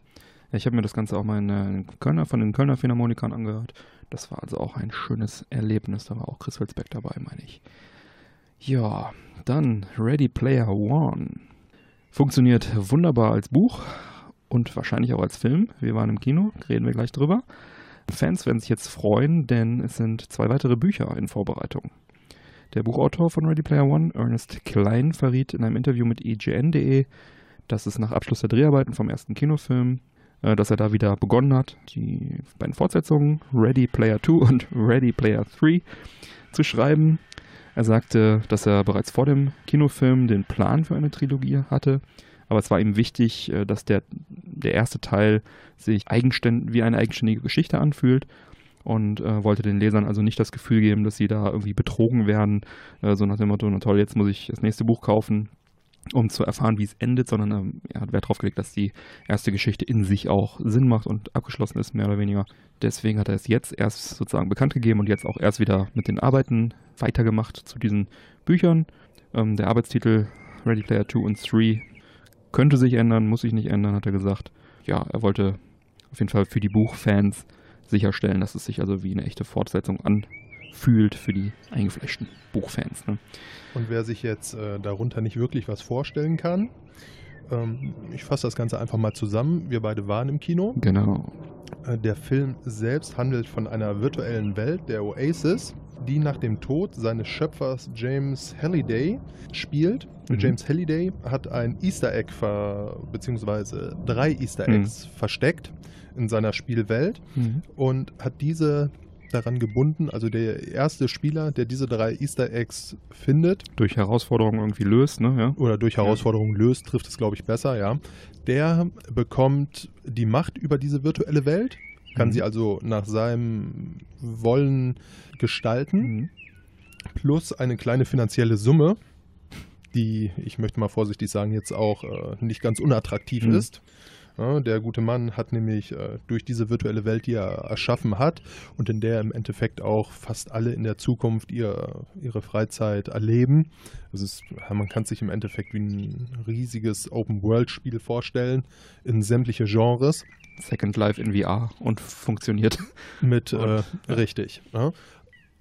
Ja, ich habe mir das Ganze auch mal in, äh, in Kölner, von den Kölner Philharmonikern angehört. Das war also auch ein schönes Erlebnis. Da war auch Chris Wilsbeck dabei, meine ich. Ja, dann Ready Player One. Funktioniert wunderbar als Buch und wahrscheinlich auch als Film. Wir waren im Kino, reden wir gleich drüber. Fans werden sich jetzt freuen, denn es sind zwei weitere Bücher in Vorbereitung. Der Buchautor von Ready Player One, Ernest Klein, verriet in einem Interview mit IGN.de, dass es nach Abschluss der Dreharbeiten vom ersten Kinofilm, äh, dass er da wieder begonnen hat, die beiden Fortsetzungen, Ready Player 2 und Ready Player 3, zu schreiben. Er sagte, dass er bereits vor dem Kinofilm den Plan für eine Trilogie hatte, aber es war ihm wichtig, äh, dass der, der erste Teil sich eigenständ, wie eine eigenständige Geschichte anfühlt und äh, wollte den Lesern also nicht das Gefühl geben, dass sie da irgendwie betrogen werden, äh, so nach dem Motto, na toll, jetzt muss ich das nächste Buch kaufen, um zu erfahren, wie es endet, sondern ähm, er hat Wert darauf gelegt, dass die erste Geschichte in sich auch Sinn macht und abgeschlossen ist, mehr oder weniger. Deswegen hat er es jetzt erst sozusagen bekannt gegeben und jetzt auch erst wieder mit den Arbeiten weitergemacht zu diesen Büchern. Ähm, der Arbeitstitel Ready Player 2 und 3 könnte sich ändern, muss sich nicht ändern, hat er gesagt. Ja, er wollte auf jeden Fall für die Buchfans sicherstellen, dass es sich also wie eine echte Fortsetzung anfühlt für die eingefleischten Buchfans. Ne? Und wer sich jetzt äh, darunter nicht wirklich was vorstellen kann, ähm, ich fasse das Ganze einfach mal zusammen. Wir beide waren im Kino. Genau. Äh, der Film selbst handelt von einer virtuellen Welt, der Oasis, die nach dem Tod seines Schöpfers James Halliday spielt. Mhm. James Halliday hat ein Easter Egg ver beziehungsweise drei Easter Mhm. Eggs versteckt in seiner Spielwelt Mhm. und hat diese daran gebunden, also der erste Spieler, der diese drei Easter Eggs findet Durch Herausforderungen irgendwie löst, ne? Ja. oder durch Herausforderungen löst, trifft es, glaube ich, besser, ja. Der bekommt die Macht über diese virtuelle Welt, kann Mhm. sie also nach seinem Wollen gestalten, Mhm. plus eine kleine finanzielle Summe, die, ich möchte mal vorsichtig sagen, jetzt auch äh, nicht ganz unattraktiv Mhm. ist. Ja, der gute Mann hat nämlich äh, durch diese virtuelle Welt, die er erschaffen hat und in der im Endeffekt auch fast alle in der Zukunft ihr, ihre Freizeit erleben. Es ist, ja, man kann sich im Endeffekt wie ein riesiges Open-World-Spiel vorstellen, in sämtliche Genres. Second Life in VR und funktioniert. Mit, Und, äh, ja. richtig. Ja.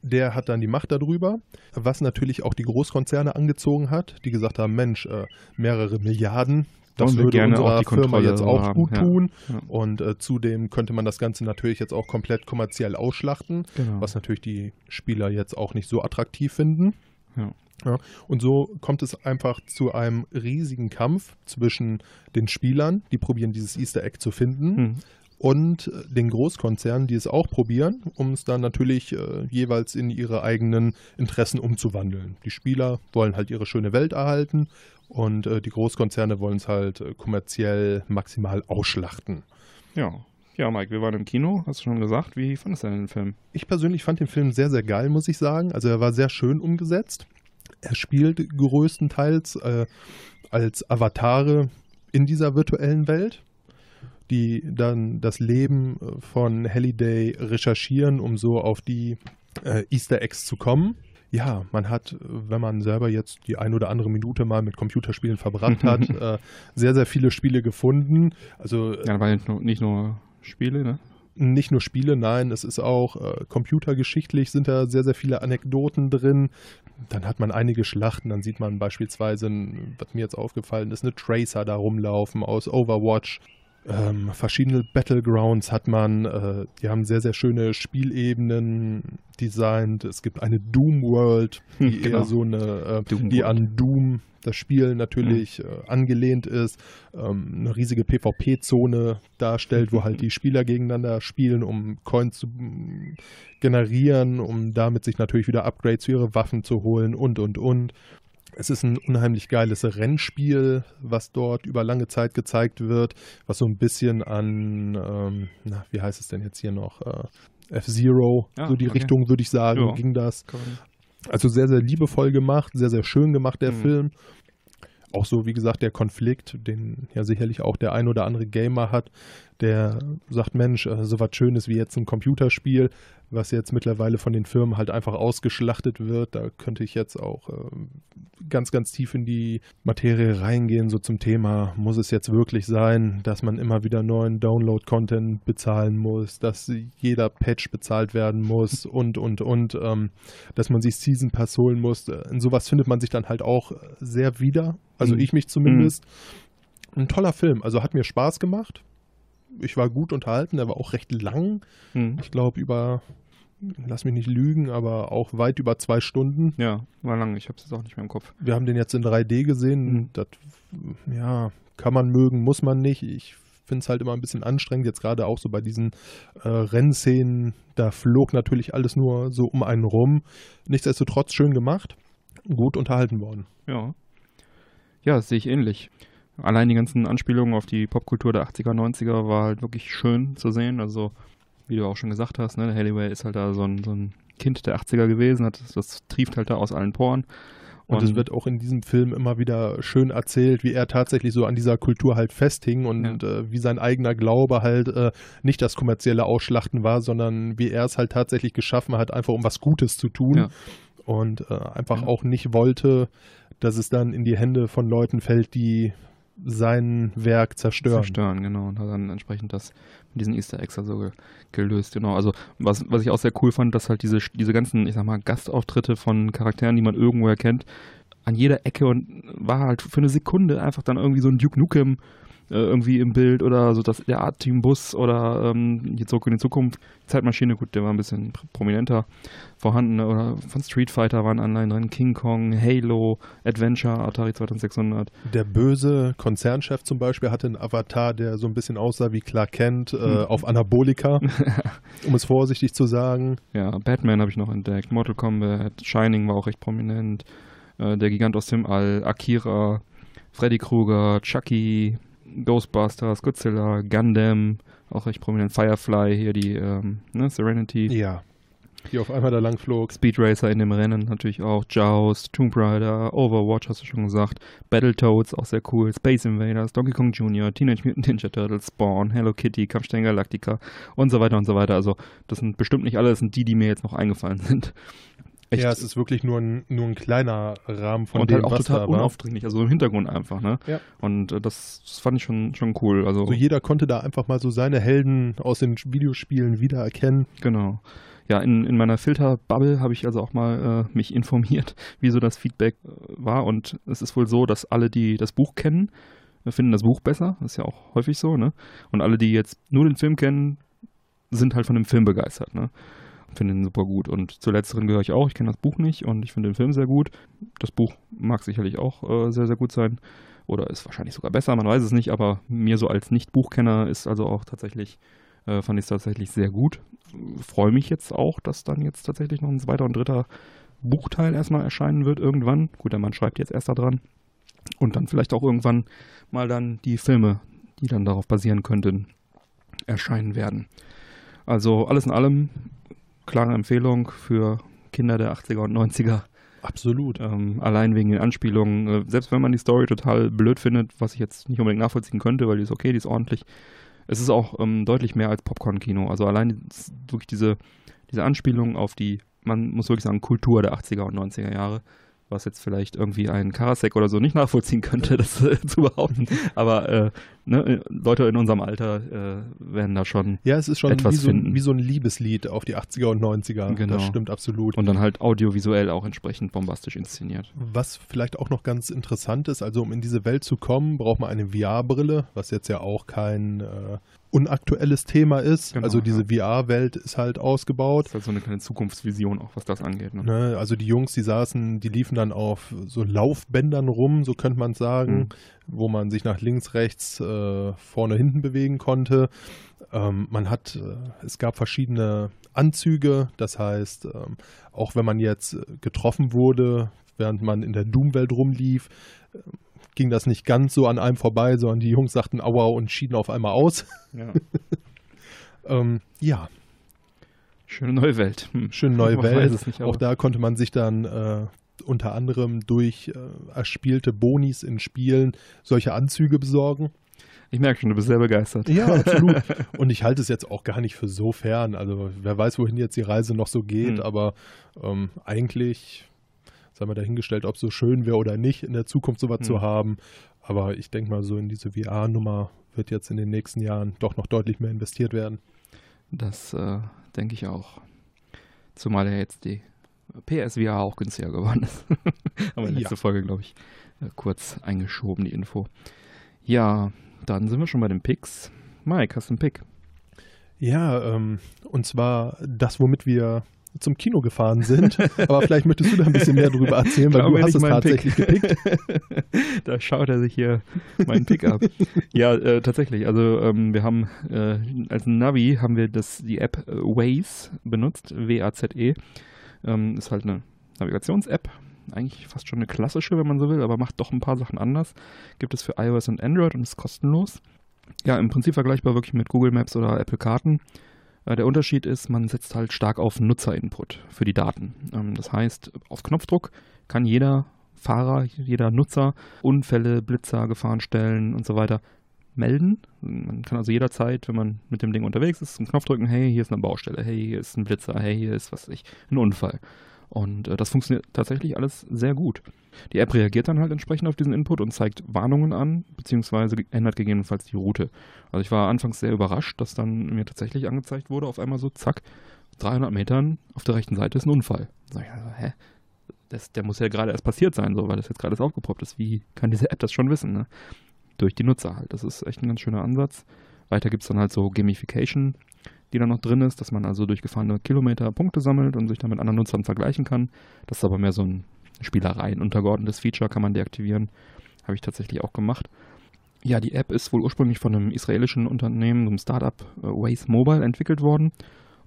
Der hat dann die Macht darüber, was natürlich auch die Großkonzerne angezogen hat, die gesagt haben, Mensch, äh, mehrere Milliarden, das würde gerne unserer auch die Firma jetzt auch haben, gut ja. tun. Ja. Und äh, zudem könnte man das Ganze natürlich jetzt auch komplett kommerziell ausschlachten, Genau. was natürlich die Spieler jetzt auch nicht so attraktiv finden. Ja. Ja, und so kommt es einfach zu einem riesigen Kampf zwischen den Spielern, die probieren, dieses Easter Egg zu finden, Mhm. und äh, den Großkonzernen, die es auch probieren, um es dann natürlich äh, jeweils in ihre eigenen Interessen umzuwandeln. Die Spieler wollen halt ihre schöne Welt erhalten und äh, die Großkonzerne wollen es halt äh, kommerziell maximal ausschlachten. ja. Ja, Mike, wir waren im Kino, hast du schon gesagt. Wie fandest du denn den Film? Ich persönlich fand den Film sehr, sehr geil, muss ich sagen. Also er war sehr schön umgesetzt. Er spielt größtenteils äh, als Avatare in dieser virtuellen Welt, die dann das Leben äh, von Halliday recherchieren, um so auf die äh, Easter Eggs zu kommen. Ja, man hat, äh, wenn man selber jetzt die ein oder andere Minute mal mit Computerspielen verbracht hat, äh, sehr, sehr viele Spiele gefunden. Also Ja, waren nicht nur, nicht nur Spiele, ne? Nicht nur Spiele, nein, es ist auch äh, computergeschichtlich sind da sehr, sehr viele Anekdoten drin. Dann hat man einige Schlachten, dann sieht man beispielsweise, was mir jetzt aufgefallen ist, eine Tracer da rumlaufen aus Overwatch. Ähm, verschiedene Battlegrounds hat man, äh, die haben sehr, sehr schöne Spielebenen designt. Es gibt eine Doom World, die Genau. eher so eine, äh, die an Doom, das Spiel natürlich äh, angelehnt ist, ähm, eine riesige PvP-Zone darstellt, wo halt die Spieler gegeneinander spielen, um Coins zu mm, generieren, um damit sich natürlich wieder Upgrades für ihre Waffen zu holen und, und, und. Es ist ein unheimlich geiles Rennspiel, was dort über lange Zeit gezeigt wird, was so ein bisschen an, ähm, na, wie heißt es denn jetzt hier noch? Äh, F-Zero, Ah, so die okay. Richtung würde ich sagen, Ja. ging das. Also sehr, sehr liebevoll gemacht, sehr, sehr schön gemacht, der Mhm. Film. Auch so, wie gesagt, der Konflikt, den ja sicherlich auch der ein oder andere Gamer hat, der sagt, Mensch, äh, so was Schönes wie jetzt ein Computerspiel, was jetzt mittlerweile von den Firmen halt einfach ausgeschlachtet wird. Da könnte ich jetzt auch äh, ganz, ganz tief in die Materie reingehen, so zum Thema, muss es jetzt wirklich sein, dass man immer wieder neuen Download-Content bezahlen muss, dass jeder Patch bezahlt werden muss und, und, und, ähm, dass man sich Season Pass holen muss. In sowas findet man sich dann halt auch sehr wieder, also Mhm. ich mich zumindest. Ein toller Film, also hat mir Spaß gemacht. Ich war gut unterhalten, er war auch recht lang. Hm. Ich glaube über, lass mich nicht lügen, aber auch weit über zwei Stunden. Ja, war lang. Ich habe es jetzt auch nicht mehr im Kopf. Wir haben den jetzt in 3D gesehen. Mhm. Das, ja, kann man mögen, muss man nicht. Ich finde es halt immer ein bisschen anstrengend, jetzt gerade auch so bei diesen äh, Rennszenen. Da flog natürlich alles nur so um einen rum. Nichtsdestotrotz schön gemacht, gut unterhalten worden. Ja. Ja, sehe ich ähnlich. Allein die ganzen Anspielungen auf die Popkultur der 80er, 90er war halt wirklich schön zu sehen. Also, wie du auch schon gesagt hast, ne, Halliway ist halt da so ein, so ein Kind der 80er gewesen, hat, das trieft halt da aus allen Poren. Und, es wird auch in diesem Film immer wieder schön erzählt, wie er tatsächlich so an dieser Kultur halt festhing und äh, wie sein eigener Glaube halt äh, nicht das kommerzielle Ausschlachten war, sondern wie er es halt tatsächlich geschaffen hat, einfach um was Gutes zu tun. Ja. Und äh, einfach Ja. auch nicht wollte, dass es dann in die Hände von Leuten fällt, die sein Werk zerstören. zerstören, genau. Und hat dann entsprechend das mit diesen Easter Eggs also ge gelöst, genau. Also was, was ich auch sehr cool fand, dass halt diese, diese ganzen, ich sag mal, Gastauftritte von Charakteren, die man irgendwo erkennt, an jeder Ecke und war halt für eine Sekunde einfach dann irgendwie so ein Duke Nukem äh, irgendwie im Bild oder so das, der Art-Team-Bus oder ähm, hier zurück in die Zukunft, Zeitmaschine, gut, der war ein bisschen pr- prominenter vorhanden, ne? oder von Street Fighter waren Anleihen drin, King Kong, Halo, Adventure, Atari 2600. Der böse Konzernchef zum Beispiel hatte einen Avatar, der so ein bisschen aussah wie Clark Kent äh, Hm. auf Anabolika, um es vorsichtig zu sagen. Ja, Batman habe ich noch entdeckt, Mortal Kombat, Shining war auch recht prominent, äh, der Gigant aus dem All, Akira, Freddy Krueger, Chucky, Ghostbusters, Godzilla, Gundam, auch recht prominent, Firefly, hier die ähm, ne, Serenity, Ja. Die auf einmal da lang flog. Speed Racer in dem Rennen natürlich auch, Joust, Tomb Raider, Overwatch hast du schon gesagt, Battletoads auch sehr cool, Space Invaders, Donkey Kong Jr., Teenage Mutant Ninja Turtles, Spawn, Hello Kitty, Kampfstein Galactica und so weiter und so weiter. Also das sind bestimmt nicht alle, das sind die, die mir jetzt noch eingefallen sind. Echt Ja, es ist wirklich nur ein, nur ein kleiner Rahmen von und dem, halt auch was total da war. unaufdringlich, also im Hintergrund einfach, ne? Ja. Und äh, das, das fand ich schon, schon cool. Also So jeder konnte da einfach mal so seine Helden aus den Videospielen wiedererkennen. Genau. Ja, in, in meiner Filterbubble habe ich also auch mal äh, mich informiert, wie so das Feedback äh, war. Und es ist wohl so, dass alle, die das Buch kennen, äh, finden das Buch besser. Das ist ja auch häufig so, ne? Und alle, die jetzt nur den Film kennen, sind halt von dem Film begeistert, ne? Finden ihn super gut. Und zu letzteren gehöre ich auch. Ich kenne das Buch nicht und ich finde den Film sehr gut. Das Buch mag sicherlich auch äh, sehr, sehr gut sein. Oder ist wahrscheinlich sogar besser, man weiß es nicht, aber mir so als Nicht-Buchkenner ist also auch tatsächlich, äh, fand ich es tatsächlich sehr gut. Freue mich jetzt auch, dass dann jetzt tatsächlich noch ein zweiter und dritter Buchteil erstmal erscheinen wird irgendwann. Gut, der Mann schreibt jetzt erst da dran. Und dann vielleicht auch irgendwann mal dann die Filme, die dann darauf basieren könnten, erscheinen werden. Also alles in allem klare Empfehlung für Kinder der 80er und 90er. Absolut. Ähm, allein wegen den Anspielungen. Äh, selbst wenn man die Story total blöd findet, was ich jetzt nicht unbedingt nachvollziehen könnte, weil die ist okay, die ist ordentlich. Es ist auch ähm, deutlich mehr als Popcorn-Kino. Also allein durch diese, diese Anspielung auf die, man muss wirklich sagen, Kultur der 80er und 90er Jahre, was jetzt vielleicht irgendwie ein Karasek oder so nicht nachvollziehen könnte, das äh, zu behaupten. Aber äh, ne, Leute in unserem Alter äh, werden da schon Ja, es ist schon etwas wie so, ein, finden. wie so ein Liebeslied auf die 80er und 90er. Genau. Das stimmt absolut. und dann halt audiovisuell auch entsprechend bombastisch inszeniert. Was vielleicht auch noch ganz interessant ist, also um in diese Welt zu kommen, braucht man eine VR-Brille, was jetzt ja auch kein äh, unaktuelles Thema ist. Genau, also ja. diese VR-Welt ist halt ausgebaut. Das ist halt so eine kleine Zukunftsvision auch, was das angeht. Ne? Ne, also die Jungs, die saßen, die liefen dann auf so Laufbändern rum, so könnte man sagen, Mhm. wo man sich nach links, rechts, äh, vorne, hinten bewegen konnte. Ähm, man hat, äh, es gab verschiedene Anzüge, das heißt, ähm, auch wenn man jetzt äh, getroffen wurde, während man in der Doom-Welt rumlief, ging das nicht ganz so an einem vorbei, sondern die Jungs sagten Aua und schieden auf einmal aus. Ja. Ähm, ja, Schöne neue Welt. Hm. schöne neue Welt. es nicht, Auch da konnte man sich dann äh, unter anderem durch äh, erspielte Bonis in Spielen solche Anzüge besorgen. Ich merke schon, du bist sehr begeistert. Ja, absolut. Und ich halte es jetzt auch gar nicht für so fern. Also wer weiß, wohin jetzt die Reise noch so geht, Hm. aber ähm, eigentlich, sagen wir dahingestellt, ob es so schön wäre oder nicht, in der Zukunft sowas Hm. zu haben. Aber ich denke mal, so in diese VR-Nummer wird jetzt in den nächsten Jahren doch noch deutlich mehr investiert werden. Das äh, denke ich auch. Zumal ja jetzt die PSVR auch günstiger geworden ist. Aber in Ja. letzte Folge, glaube ich, äh, kurz eingeschoben, die Info. Ja, dann sind wir schon bei den Picks. Mike, hast du einen Pick? Ja, ähm, und zwar das, womit wir zum Kino gefahren sind. Aber vielleicht möchtest du da ein bisschen mehr drüber erzählen, weil du hast es tatsächlich Pick. gepickt. da schaut er sich hier meinen Pick ab. ja, äh, tatsächlich. Also ähm, wir haben äh, als Navi haben wir das die App äh, Waze benutzt, W-A-Z-E. Ähm, ist halt eine Navigations-App. Eigentlich fast schon eine klassische, wenn man so will, aber macht doch ein paar Sachen anders. Gibt es für iOS und Android und ist kostenlos. Ja, im Prinzip vergleichbar wirklich mit Google Maps oder Apple Karten. Äh, Der Unterschied ist, man setzt halt stark auf Nutzerinput für die Daten. Ähm, Das heißt, auf Knopfdruck kann jeder Fahrer, jeder Nutzer Unfälle, Blitzer, Gefahrenstellen und so weiter melden. Man kann also jederzeit, wenn man mit dem Ding unterwegs ist, einen Knopf drücken, hey, hier ist eine Baustelle, hey, hier ist ein Blitzer, hey, hier ist, was weiß ich, ein Unfall. Und äh, das funktioniert tatsächlich alles sehr gut. Die App reagiert dann halt entsprechend auf diesen Input und zeigt Warnungen an, beziehungsweise ändert gegebenenfalls die Route. Also ich war anfangs sehr überrascht, dass dann mir tatsächlich angezeigt wurde, auf einmal so, zack, 300 Metern auf der rechten Seite ist ein Unfall. Sag ich also, hä? Das, der muss ja gerade erst passiert sein, so, weil das jetzt gerade erst aufgepoppt ist. Wie kann diese App das schon wissen? Ne? Durch die Nutzer halt. Das ist echt ein ganz schöner Ansatz. Weiter gibt es dann halt so Gamification, die dann noch drin ist, dass man also durch gefahrene Kilometer Punkte sammelt und sich dann mit anderen Nutzern vergleichen kann. Das ist aber mehr so ein Spielerei, ein untergeordnetes Feature, kann man deaktivieren. Habe ich tatsächlich auch gemacht. Ja, die App ist wohl ursprünglich von einem israelischen Unternehmen, einem Startup äh, Waze Mobile, entwickelt worden.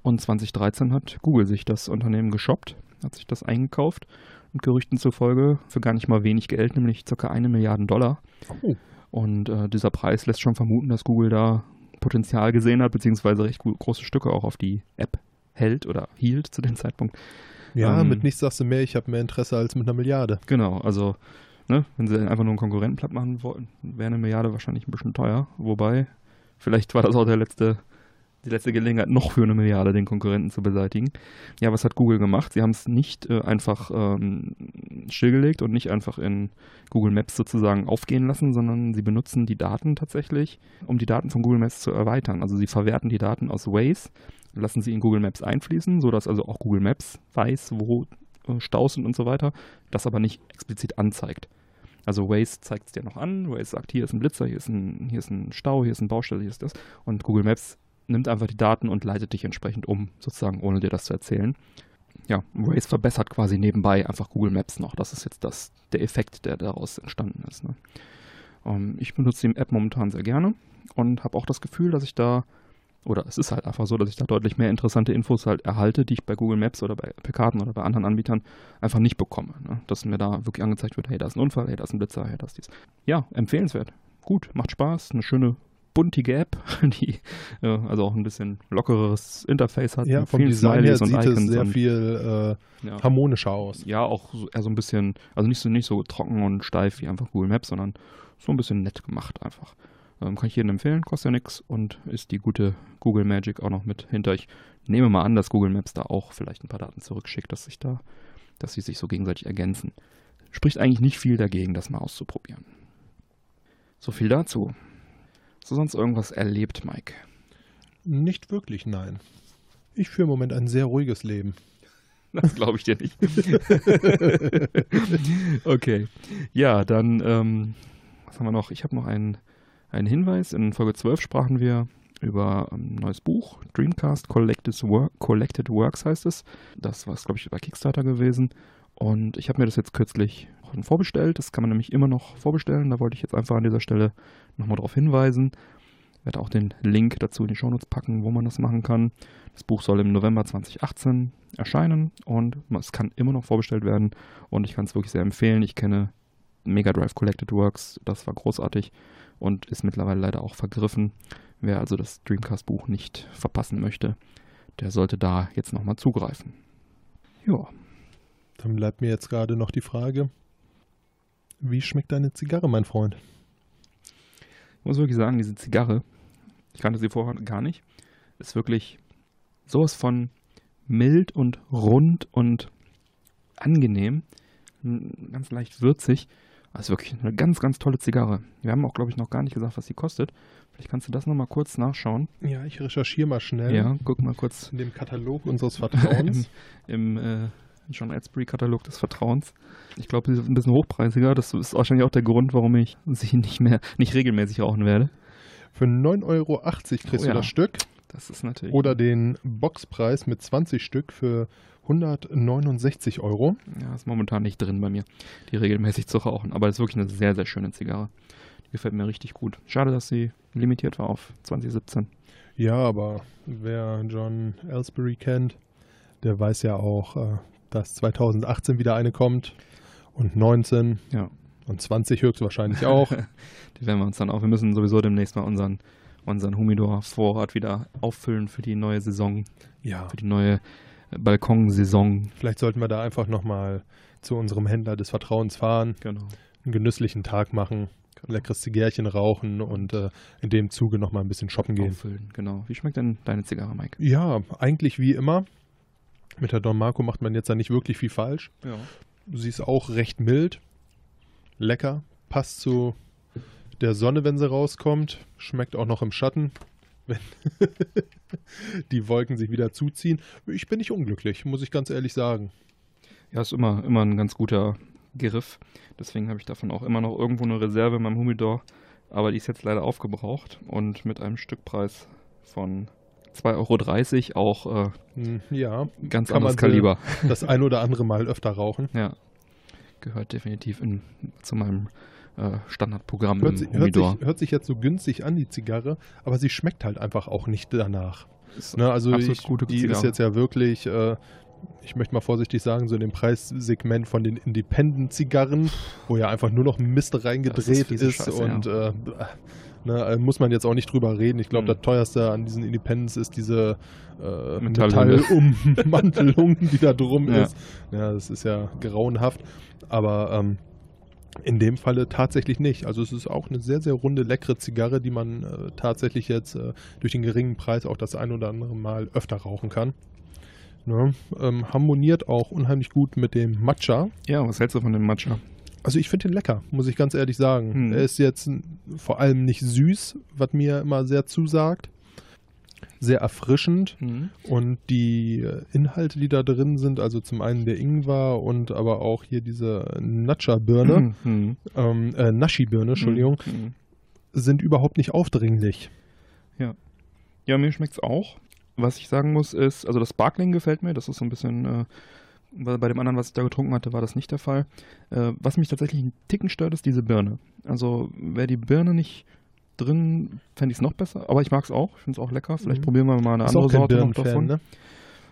Und 2013 hat Google sich das Unternehmen geshoppt, hat sich das eingekauft und Gerüchten zufolge für gar nicht mal wenig Geld, nämlich ca. eine Milliarde Dollar. Oh. Und äh, dieser Preis lässt schon vermuten, dass Google da Potenzial gesehen hat, beziehungsweise recht große Stücke auch auf die App hält oder hielt zu dem Zeitpunkt. Ja, Ähm, mit nichts sagst du mehr, ich habe mehr Interesse als mit einer Milliarde. Genau, also ne, wenn sie einfach nur einen Konkurrenten platt machen wollten, wäre eine Milliarde wahrscheinlich ein bisschen teuer. Wobei, vielleicht war das auch der letzte, die letzte Gelegenheit, noch für eine Milliarde den Konkurrenten zu beseitigen. Ja, was hat Google gemacht? Sie haben es nicht äh, einfach ähm, stillgelegt und nicht einfach in Google Maps sozusagen aufgehen lassen, sondern sie benutzen die Daten tatsächlich, um die Daten von Google Maps zu erweitern. Also sie verwerten die Daten aus Waze, lassen sie in Google Maps einfließen, sodass also auch Google Maps weiß, wo äh, Staus sind und so weiter, das aber nicht explizit anzeigt. Also Waze zeigt es dir noch an, Waze sagt, hier ist ein Blitzer, hier ist ein, hier ist ein Stau, hier ist eine Baustelle, hier ist das. Und Google Maps nimmt einfach die Daten und leitet dich entsprechend um, sozusagen, ohne dir das zu erzählen. Ja, Waze verbessert quasi nebenbei einfach Google Maps noch. Das ist jetzt das, der Effekt, der daraus entstanden ist. Ne? Ähm, ich benutze die App momentan sehr gerne und habe auch das Gefühl, dass ich da, oder es ist halt einfach so, dass ich da deutlich mehr interessante Infos halt erhalte, die ich bei Google Maps oder bei Karten oder bei anderen Anbietern einfach nicht bekomme. Ne? Dass mir da wirklich angezeigt wird, hey, da ist ein Unfall, hey, da ist ein Blitzer, hey, da ist dies. Ja, empfehlenswert. Gut, macht Spaß, eine schöne buntige App, die äh, also auch ein bisschen lockeres Interface hat. Ja, vom Design her sieht es Icons sehr und- viel ja. äh, harmonischer aus. Ja, auch so, eher so ein bisschen, also nicht so, nicht so trocken und steif wie einfach Google Maps, sondern so ein bisschen nett gemacht einfach. Ähm, kann ich jedem empfehlen, kostet ja nichts und ist die gute Google Magic auch noch mit hinter. Ich nehme mal an, dass Google Maps da auch vielleicht ein paar Daten zurückschickt, dass sich da, dass sie sich so gegenseitig ergänzen. Spricht eigentlich nicht viel dagegen, das mal auszuprobieren. So viel dazu. Hast du sonst irgendwas erlebt, Mike? Nicht wirklich, nein. Ich führe im Moment ein sehr ruhiges Leben. Das glaube ich dir nicht. okay. Ja, dann, ähm, was haben wir noch? Ich habe noch einen, einen Hinweis. In Folge 12 sprachen wir über ein neues Buch, Dreamcast Collected, Work, Collected Works heißt es. Das war, glaube ich, bei Kickstarter gewesen. Und ich habe mir das jetzt kürzlich vorbestellt. Das kann man nämlich immer noch vorbestellen. Da wollte ich jetzt einfach an dieser Stelle nochmal darauf hinweisen. Ich werde auch den Link dazu in die Shownotes packen, wo man das machen kann. Das Buch soll im November 2018 erscheinen und es kann immer noch vorbestellt werden und ich kann es wirklich sehr empfehlen. Ich kenne Mega Drive Collected Works, das war großartig und ist mittlerweile leider auch vergriffen. Wer also das Dreamcast-Buch nicht verpassen möchte, der sollte da jetzt nochmal zugreifen. Ja, Dann bleibt mir jetzt gerade noch die Frage, wie schmeckt deine Zigarre, mein Freund? muss wirklich sagen, diese Zigarre, ich kannte sie vorher gar nicht, ist wirklich sowas von mild und rund und angenehm, ganz leicht würzig. Das ist wirklich eine ganz, ganz tolle Zigarre. Wir haben auch, glaube ich, noch gar nicht gesagt, was sie kostet. Vielleicht kannst du das nochmal kurz nachschauen. Ja, ich recherchiere mal schnell. Ja, guck mal kurz. In dem Katalog unseres Vertrauens. Im, im äh, John Edsbury-Katalog des Vertrauens. Ich glaube, sie ist ein bisschen hochpreisiger. Das ist wahrscheinlich auch der Grund, warum ich sie nicht mehr, nicht regelmäßig rauchen werde. Für 9,80 Euro kriegst Oh du ja. das Stück. Das ist natürlich. Oder den Boxpreis mit 20 Stück für 169 Euro. Ja, ist momentan nicht drin bei mir, die regelmäßig zu rauchen. Aber es ist wirklich eine sehr, sehr schöne Zigarre. Die gefällt mir richtig gut. Schade, dass sie limitiert war auf 2017. Ja, aber wer John Ellsbury kennt, der weiß ja auch, äh, dass 2018 wieder eine kommt und 19 Ja. und 20 höchstwahrscheinlich auch. Die werden wir uns dann auch. Wir müssen sowieso demnächst mal unseren, unseren Humidor-Vorrat wieder auffüllen für die neue Saison, ja, für die neue Balkonsaison. vielleicht sollten wir da einfach nochmal zu unserem Händler des Vertrauens fahren, Genau. einen genüsslichen Tag machen, ein leckeres Zigärchen rauchen und äh, in dem Zuge nochmal ein bisschen shoppen gehen. Auffüllen, genau. Wie schmeckt denn deine Zigarre, Mike? Ja, eigentlich wie immer. Mit der Don Marco macht man jetzt ja nicht wirklich viel falsch. Ja. Sie ist auch recht mild, lecker, passt zu der Sonne, wenn sie rauskommt, schmeckt auch noch im Schatten, wenn die Wolken sich wieder zuziehen. Ich bin nicht unglücklich, muss ich ganz ehrlich sagen. Ja, ist immer, immer ein ganz guter Griff. Deswegen habe ich davon auch immer noch irgendwo eine Reserve in meinem Humidor. Aber die ist jetzt leider aufgebraucht und mit einem Stückpreis von 2,30 Euro auch äh, Hm, Ja, ganz anderes Kaliber. das ein oder andere Mal öfter rauchen. Ja. Gehört definitiv in, zu meinem äh, Standardprogramm Hört, si- hört, sich, hört sich jetzt so günstig an, die Zigarre, aber sie schmeckt halt einfach auch nicht danach. Ist Ne, also ich, die ist Zigarre. jetzt ja wirklich, äh, ich möchte mal vorsichtig sagen, so in dem Preissegment von den Independent-Zigarren, wo ja einfach nur noch Mist reingedreht ist ist, Scheiße, und äh, ne, äh, muss man jetzt auch nicht drüber reden. Ich glaube, Mhm. das teuerste an diesen Independents ist diese äh, Metallhülle. Metallummantelung, die da drum Ja. ist. Ja, das ist ja grauenhaft, aber ähm, in dem Falle tatsächlich nicht. Also es ist auch eine sehr, sehr runde, leckere Zigarre, die man äh, tatsächlich jetzt äh, durch den geringen Preis auch das ein oder andere Mal öfter rauchen kann. Ne? Ähm, harmoniert auch unheimlich gut mit dem Matcha. Ja, was hältst du von dem Matcha? Also ich finde den lecker, muss ich ganz ehrlich sagen. Hm. Er ist jetzt vor allem nicht süß, was mir immer sehr zusagt. Sehr erfrischend. Und die äh, Inhalte, die da drin sind, also zum einen der Ingwer und aber auch hier diese Nacha-Birne, Mhm. ähm, äh, Nashi-Birne, Entschuldigung, Mhm. sind überhaupt nicht aufdringlich. Ja, mir schmeckt's auch. Was ich sagen muss, ist, also das Sparkling gefällt mir. Das ist so ein bisschen, äh, weil bei dem anderen, was ich da getrunken hatte, war das nicht der Fall. Äh, was mich tatsächlich einen Ticken stört, ist diese Birne. Also wäre die Birne nicht drin, fände ich es noch besser. Aber ich mag es auch. Ich finde es auch lecker. Vielleicht Mhm. probieren wir mal eine Ist andere Sorte noch davon. ne?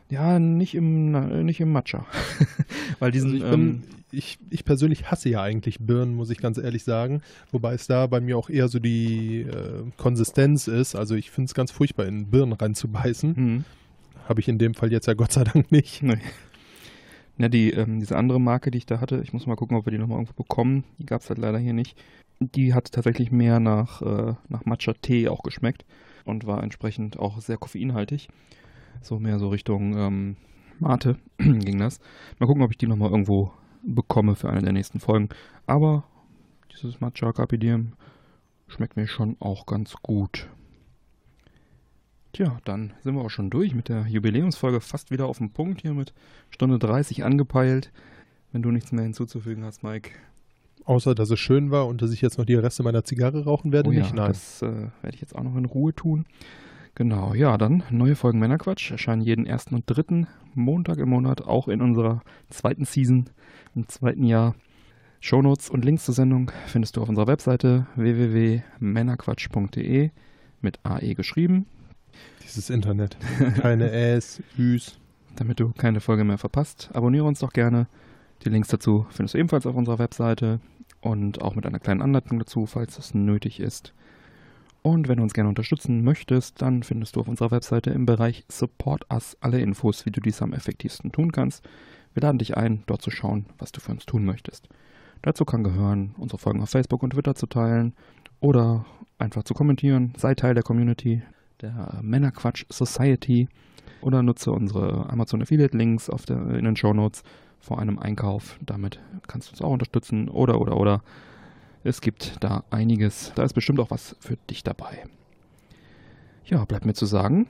Ja, nicht im, nicht im Matcha. weil diesen, Also ich, bin, ähm, ich, ich persönlich hasse ja eigentlich Birnen, muss ich ganz ehrlich sagen. Wobei es da bei mir auch eher so die äh, Konsistenz ist. Also ich finde es ganz furchtbar, in Birnen reinzubeißen. hm. Habe ich in dem Fall jetzt ja Gott sei Dank nicht. Nee. Ja, die, ähm, diese andere Marke, die ich da hatte, ich muss mal gucken, ob wir die nochmal irgendwo bekommen. Die gab es halt leider hier nicht. Die hat tatsächlich mehr nach, äh, nach Matcha-Tee auch geschmeckt und war entsprechend auch sehr koffeinhaltig. So mehr so Richtung ähm, Mate ging das. Mal gucken, ob ich die nochmal irgendwo bekomme für eine der nächsten Folgen. Aber dieses Matcha Carpe Diem schmeckt mir schon auch ganz gut. Tja, dann sind wir auch schon durch mit der Jubiläumsfolge fast wieder auf dem Punkt hier mit Stunde 30 angepeilt. Wenn du nichts mehr hinzuzufügen hast, Mike. Außer, dass es schön war und dass ich jetzt noch die Reste meiner Zigarre rauchen werde, oh ja, nicht. Nein. das äh, werde ich jetzt auch noch in Ruhe tun. Genau, ja, dann neue Folgen Männerquatsch erscheinen jeden ersten und dritten Montag im Monat, auch in unserer zweiten Season, im zweiten Jahr. Shownotes und Links zur Sendung findest du auf unserer Webseite www.männerquatsch.de mit AE geschrieben, Dieses Internet. Keine Äs, Üs. damit du keine Folge mehr verpasst. Abonniere uns doch gerne. Die Links dazu findest du ebenfalls auf unserer Webseite und auch mit einer kleinen Anleitung dazu, falls das nötig ist. Und wenn du uns gerne unterstützen möchtest, dann findest du auf unserer Webseite im Bereich Support Us alle Infos, wie du dies am effektivsten tun kannst. Wir laden dich ein, dort zu schauen, was du für uns tun möchtest. Dazu kann gehören, unsere Folgen auf Facebook und Twitter zu teilen oder einfach zu kommentieren. Sei Teil der Community, der Männerquatsch Society oder nutze unsere Amazon Affiliate Links auf der, in den Show Notes vor einem Einkauf. Damit kannst du uns auch unterstützen oder oder oder. Es gibt da einiges. Da ist bestimmt auch was für dich dabei. Ja, bleibt mir zu sagen,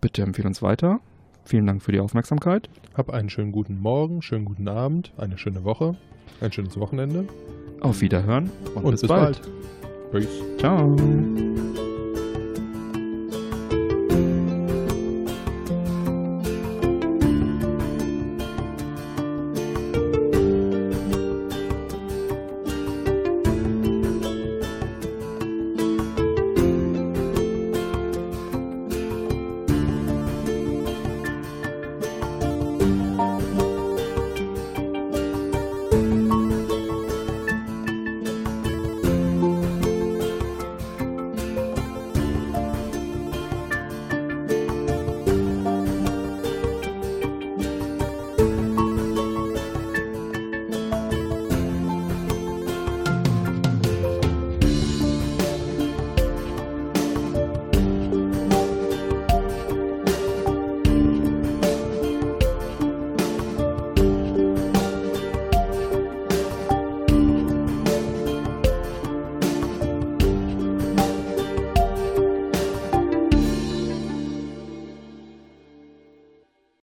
bitte empfehle uns weiter. Vielen Dank für die Aufmerksamkeit. Hab einen schönen guten Morgen, schönen guten Abend, eine schöne Woche, ein schönes Wochenende Auf Wiederhören und, und bis, bald. bald. Peace. Ciao.